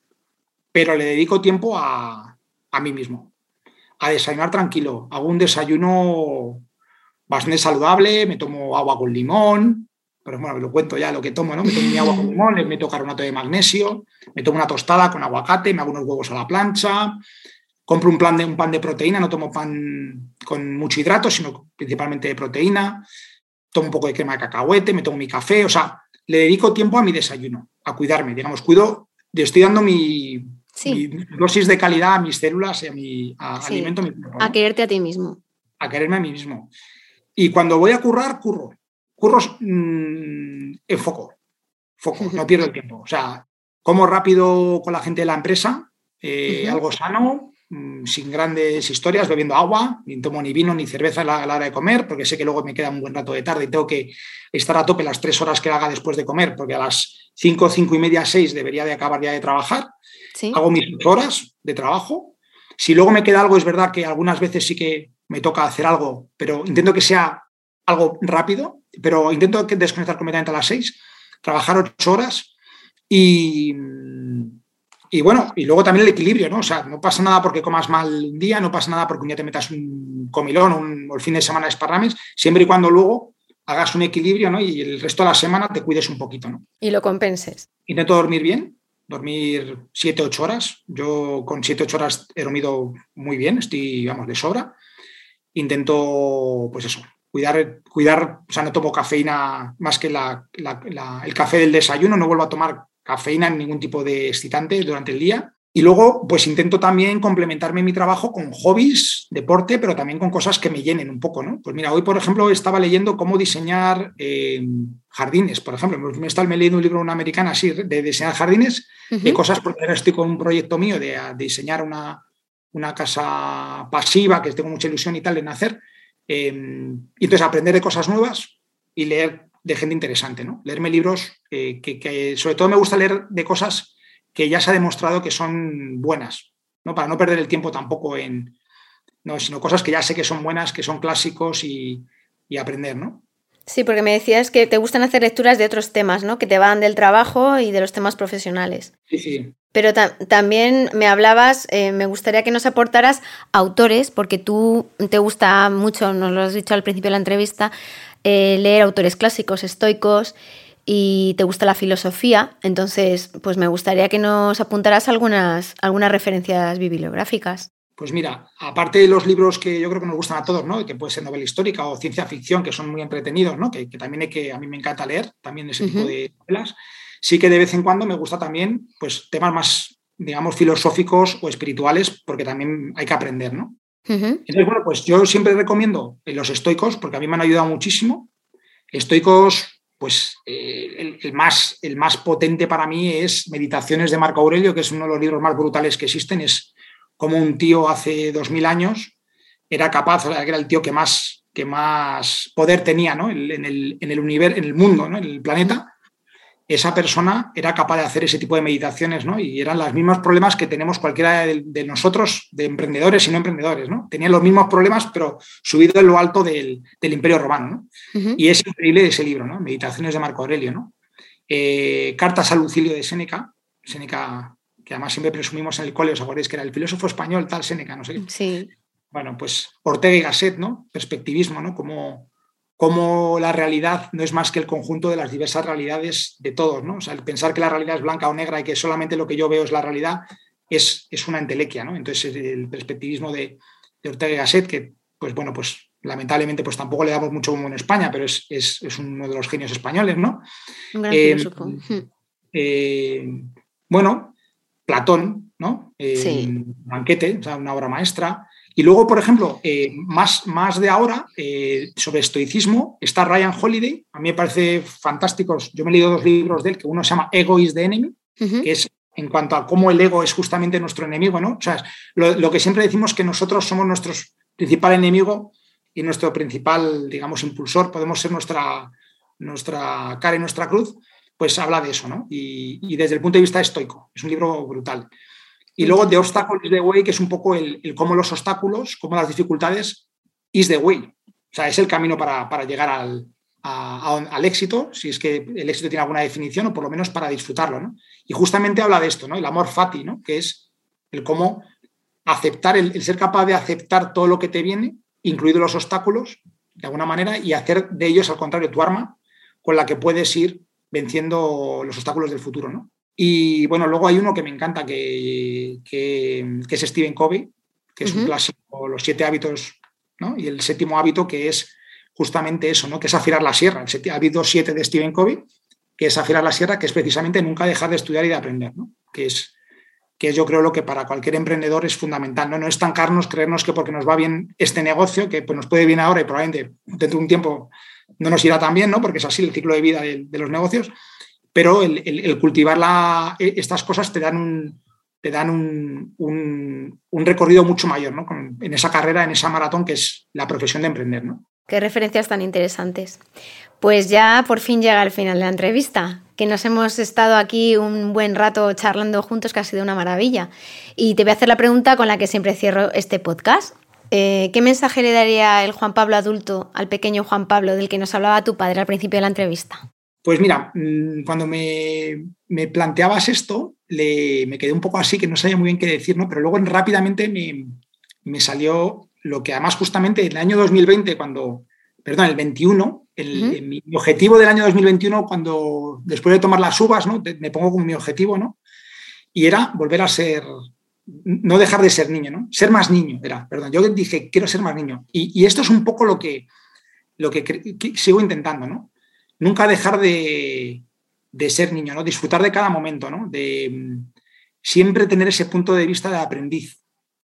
pero le dedico tiempo a, a mí mismo. A desayunar tranquilo. Hago un desayuno bastante saludable, me tomo agua con limón, pero bueno, lo cuento ya lo que tomo, ¿no? Me tomo mi agua con limón, le meto carbonato de magnesio, me tomo una tostada con aguacate, me hago unos huevos a la plancha, compro un, plan de, un pan de proteína, no tomo pan con mucho hidrato, sino principalmente de proteína, tomo un poco de crema de cacahuete, me tomo mi café, o sea, le dedico tiempo a mi desayuno, a cuidarme, digamos, cuido, estoy dando mi, dosis de calidad a mis células y a mi alimento. A quererte a ti mismo. A quererme a mí mismo. Y cuando voy a currar, curro curros mm, en foco, foco, no pierdo el tiempo. O sea, como rápido con la gente de la empresa, eh, algo sano, mm, sin grandes historias, bebiendo agua, ni tomo ni vino ni cerveza a la, hora de comer, porque sé que luego me queda un buen rato de tarde y tengo que estar a tope las tres horas que haga después de comer, porque a las cinco, cinco y media, seis debería de acabar ya de trabajar. Hago mis horas de trabajo. Si luego me queda algo, es verdad que algunas veces sí que me toca hacer algo, pero intento que sea algo rápido, pero intento desconectar completamente a las seis, trabajar ocho horas y, y bueno, y luego también el equilibrio, ¿no? O sea, no pasa nada porque comas mal un día, no pasa nada porque un día te metas un comilón un, o el fin de semana esparrames, siempre y cuando luego hagas un equilibrio, ¿no? Y el resto de la semana te cuides un poquito, ¿no? Y lo compenses. Intento dormir bien, dormir siete, ocho horas. Yo con siete, ocho horas he dormido muy bien, estoy, vamos, de sobra. Intento, pues eso, cuidar, cuidar, o sea, no tomo cafeína más que el café del desayuno, no vuelvo a tomar cafeína en ningún tipo de excitante durante el día. Y luego, pues intento también complementarme mi trabajo con hobbies, deporte, pero también con cosas que me llenen un poco, ¿no? Pues mira, hoy, por ejemplo, estaba leyendo cómo diseñar eh, jardines, por ejemplo. Me está leyendo un libro de una americana así, de diseñar jardines, de cosas, porque ahora estoy con un proyecto mío de, diseñar una, una, casa pasiva, que tengo mucha ilusión y tal en hacer, Em, y entonces aprender de cosas nuevas y leer de gente interesante, ¿no? Leerme libros eh, que, sobre todo me gusta leer de cosas que ya se ha demostrado que son buenas, ¿no? Para no perder el tiempo tampoco en, no, sino cosas que ya sé que son buenas, que son clásicos y, aprender, ¿no? Sí, porque me decías que te gustan hacer lecturas de otros temas, ¿no? Que te van del trabajo y de los temas profesionales. Sí, sí. Pero también me hablabas, eh, me gustaría que nos aportaras autores, porque tú te gusta mucho, nos lo has dicho al principio de la entrevista, eh, leer autores clásicos, estoicos, y te gusta la filosofía. Entonces, pues me gustaría que nos apuntaras algunas, algunas referencias bibliográficas. Pues mira, aparte de los libros que yo creo que nos gustan a todos, ¿no? que puede ser novela histórica o ciencia ficción, que son muy entretenidos, ¿no? que, también hay que, a mí me encanta leer también ese tipo de novelas, sí que de vez en cuando me gusta también pues, temas más, digamos, filosóficos o espirituales, porque también hay que aprender. ¿no? Entonces, bueno, pues yo siempre recomiendo los estoicos, porque a mí me han ayudado muchísimo. Estoicos, pues eh, el, más, el más potente para mí es Meditaciones de Marco Aurelio, que es uno de los libros más brutales que existen, es como un tío hace dos mil años era capaz, era el tío que más, que más poder tenía ¿no? en, el, en, el universo, en el mundo, ¿no? en el planeta, esa persona era capaz de hacer ese tipo de meditaciones, ¿no? Y eran los mismos problemas que tenemos cualquiera de, nosotros, de emprendedores y no emprendedores, ¿no? Tenían los mismos problemas, pero subido en lo alto del, Imperio Romano, ¿no? Y es increíble ese libro, ¿no? Meditaciones de Marco Aurelio, ¿no? Eh, Cartas a Lucilio de Séneca, Séneca que además siempre presumimos en el cole, os acordáis que era el filósofo español tal Séneca, no sé qué. Sí. Bueno, pues Ortega y Gasset, ¿no? Perspectivismo, ¿no? Como, como la realidad no es más que el conjunto de las diversas realidades de todos, ¿no? O sea, el pensar que la realidad es blanca o negra y que solamente lo que yo veo es la realidad es, es una entelequia, ¿no? Entonces, el perspectivismo de, Ortega y Gasset, que, pues bueno, pues lamentablemente pues tampoco le damos mucho como en España, pero es, es, es, uno de los genios españoles, ¿no? Un gran eh, filósofo. Eh, bueno, Platón, ¿no? Sí. Banquete, o sea, una obra maestra. Y luego, por ejemplo, eh, más, más de ahora, eh, sobre estoicismo, está Ryan Holiday. A mí me parece fantástico. Yo me he leído dos libros de él, que uno se llama Ego is the Enemy, que es en cuanto a cómo el ego es justamente nuestro enemigo, ¿no? O sea, lo, que siempre decimos que nosotros somos nuestro principal enemigo y nuestro principal, digamos, impulsor. Podemos ser nuestra, nuestra cara y nuestra cruz pues habla de eso, ¿no? Y, desde el punto de vista estoico, es un libro brutal. Y luego The Obstacle is the Way, que es un poco el, cómo los obstáculos, cómo las dificultades is the way. O sea, es el camino para, llegar al, al, éxito, si es que el éxito tiene alguna definición, o por lo menos para disfrutarlo, ¿no? Y justamente habla de esto, ¿no? El amor fati, ¿no? Que es el cómo aceptar, el, el ser capaz de aceptar todo lo que te viene, incluidos los obstáculos, de alguna manera, y hacer de ellos, al contrario, tu arma con la que puedes ir venciendo los obstáculos del futuro, ¿no? Y bueno, luego hay uno que me encanta, que, que, es Stephen Covey, que es un clásico, los siete hábitos, ¿no? Y el séptimo hábito que es justamente eso, ¿no? Que es afilar la sierra, el hábito siete de Stephen Covey, que es afilar la sierra, que es precisamente nunca dejar de estudiar y de aprender, ¿no? Que es, que yo creo lo que para cualquier emprendedor es fundamental, ¿no? No estancarnos, creernos que porque nos va bien este negocio, que pues nos puede bien ahora y probablemente dentro de un tiempo no nos irá tan bien, ¿no? porque es así el ciclo de vida de, los negocios, pero el, cultivar e, estas cosas te dan un, te dan un, recorrido mucho mayor ¿no? en esa carrera, en esa maratón que es la profesión de emprender. ¿no? Qué referencias tan interesantes. Pues ya por fin llega el final de la entrevista, que nos hemos estado aquí un buen rato charlando juntos, que ha sido una maravilla. Y te voy a hacer la pregunta con la que siempre cierro este podcast. Eh, ¿Qué mensaje le daría el Juan Pablo adulto al pequeño Juan Pablo del que nos hablaba tu padre al principio de la entrevista? Pues mira, mm, cuando me, planteabas esto, me quedé un poco así, que no sabía muy bien qué decir, ¿no? pero luego rápidamente me, salió lo que además justamente en el año 2020, cuando, perdón, el 21, mi, objetivo del año 2021, cuando después de tomar las uvas, ¿no? me pongo como mi objetivo, ¿no? y era volver a ser no dejar de ser niño, ¿no? Ser más niño, era, perdón. Yo dije, quiero ser más niño. Y, esto es un poco lo que, lo que, sigo intentando, ¿no? Nunca dejar de, ser niño, ¿no? Disfrutar de cada momento, ¿no? De mm, siempre tener ese punto de vista de aprendiz,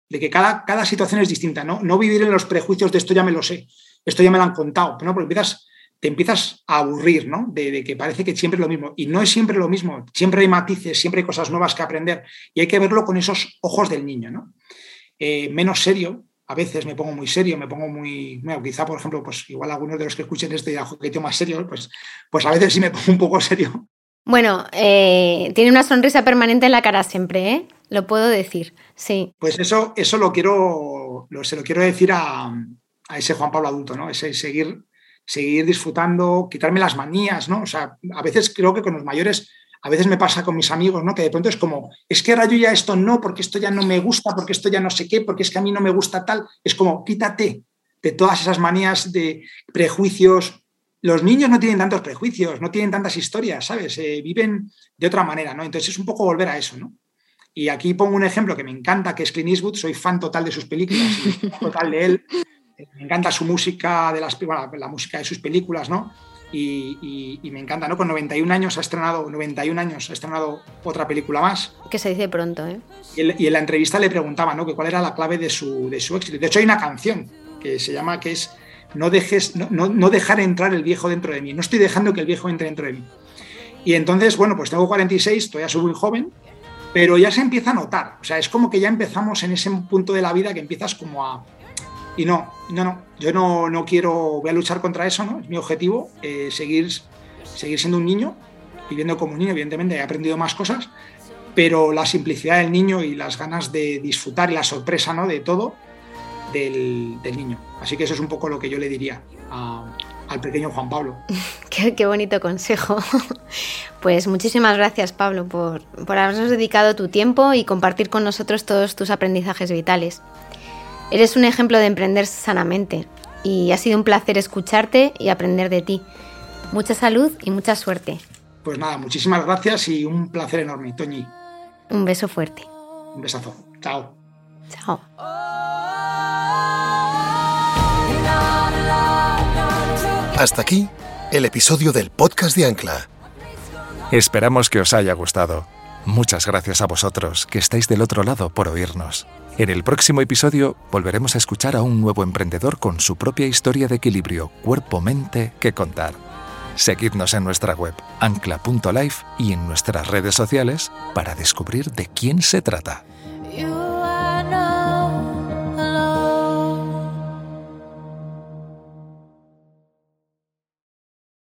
de que cada, cada situación es distinta, ¿no? No vivir en los prejuicios de esto ya me lo sé, esto ya me lo han contado, ¿no? Porque empiezas te empiezas a aburrir, ¿no? De, que parece que siempre es lo mismo. Y no es siempre lo mismo, siempre hay matices, siempre hay cosas nuevas que aprender y hay que verlo con esos ojos del niño, ¿no? Eh, menos serio, a veces me pongo muy serio, me pongo muy, bueno, quizá por ejemplo, pues igual algunos de los que escuchen este jugueteo más serio, pues, pues a veces sí me pongo un poco serio. Bueno, eh, tiene una sonrisa permanente en la cara siempre, ¿eh? Lo puedo decir, sí. Pues eso, eso lo quiero, se lo quiero decir a, a ese Juan Pablo adulto, ¿no? Ese seguir seguir disfrutando, quitarme las manías, ¿no? O sea, a veces creo que con los mayores, a veces me pasa con mis amigos, ¿no? Que de pronto es como, es que ahora yo ya esto no, porque esto ya no me gusta, porque esto ya no sé qué, porque es que a mí no me gusta tal. Es como, quítate de todas esas manías de prejuicios. Los niños no tienen tantos prejuicios, no tienen tantas historias, ¿sabes? Eh, viven de otra manera, ¿no? Entonces es un poco volver a eso, ¿no? Y aquí pongo un ejemplo que me encanta, que es Clint Eastwood, soy fan total de sus películas, total de él. Me encanta su música, de las, la música de sus películas, ¿no? Y, me encanta, ¿no? Con 91 años ha estrenado, 91 años ha estrenado otra película más. Que se dice pronto, ¿eh? Y, en la entrevista le preguntaba, ¿no? Que cuál era la clave de su, de su éxito. De hecho, hay una canción que se llama, que es no, dejes, no, no, dejar entrar el viejo dentro de mí. No estoy dejando que el viejo entre dentro de mí. Y entonces, bueno, pues tengo 46, todavía soy muy joven, pero ya se empieza a notar. O sea, es como que ya empezamos en ese punto de la vida que empiezas como a... Y no, no, no, yo no, no quiero, voy a luchar contra eso, ¿no? Es mi objetivo, eh, seguir, seguir siendo un niño, viviendo como un niño, evidentemente he aprendido más cosas, pero la simplicidad del niño y las ganas de disfrutar y la sorpresa, ¿no? De todo, del, niño. Así que eso es un poco lo que yo le diría al pequeño Juan Pablo. qué, bonito consejo. Pues muchísimas gracias, Pablo, por, por habernos dedicado tu tiempo y compartir con nosotros todos tus aprendizajes vitales. Eres un ejemplo de emprender sanamente y ha sido un placer escucharte y aprender de ti. Mucha salud y mucha suerte. Pues nada, muchísimas gracias y un placer enorme, Toñi. Un beso fuerte. Un besazo. Chao. Chao. Hasta aquí el episodio del podcast de Ancla. Esperamos que os haya gustado. Muchas gracias a vosotros que estáis del otro lado por oírnos. En el próximo episodio volveremos a escuchar a un nuevo emprendedor con su propia historia de equilibrio cuerpo-mente que contar. Seguidnos en nuestra web ancla.life y en nuestras redes sociales para descubrir de quién se trata.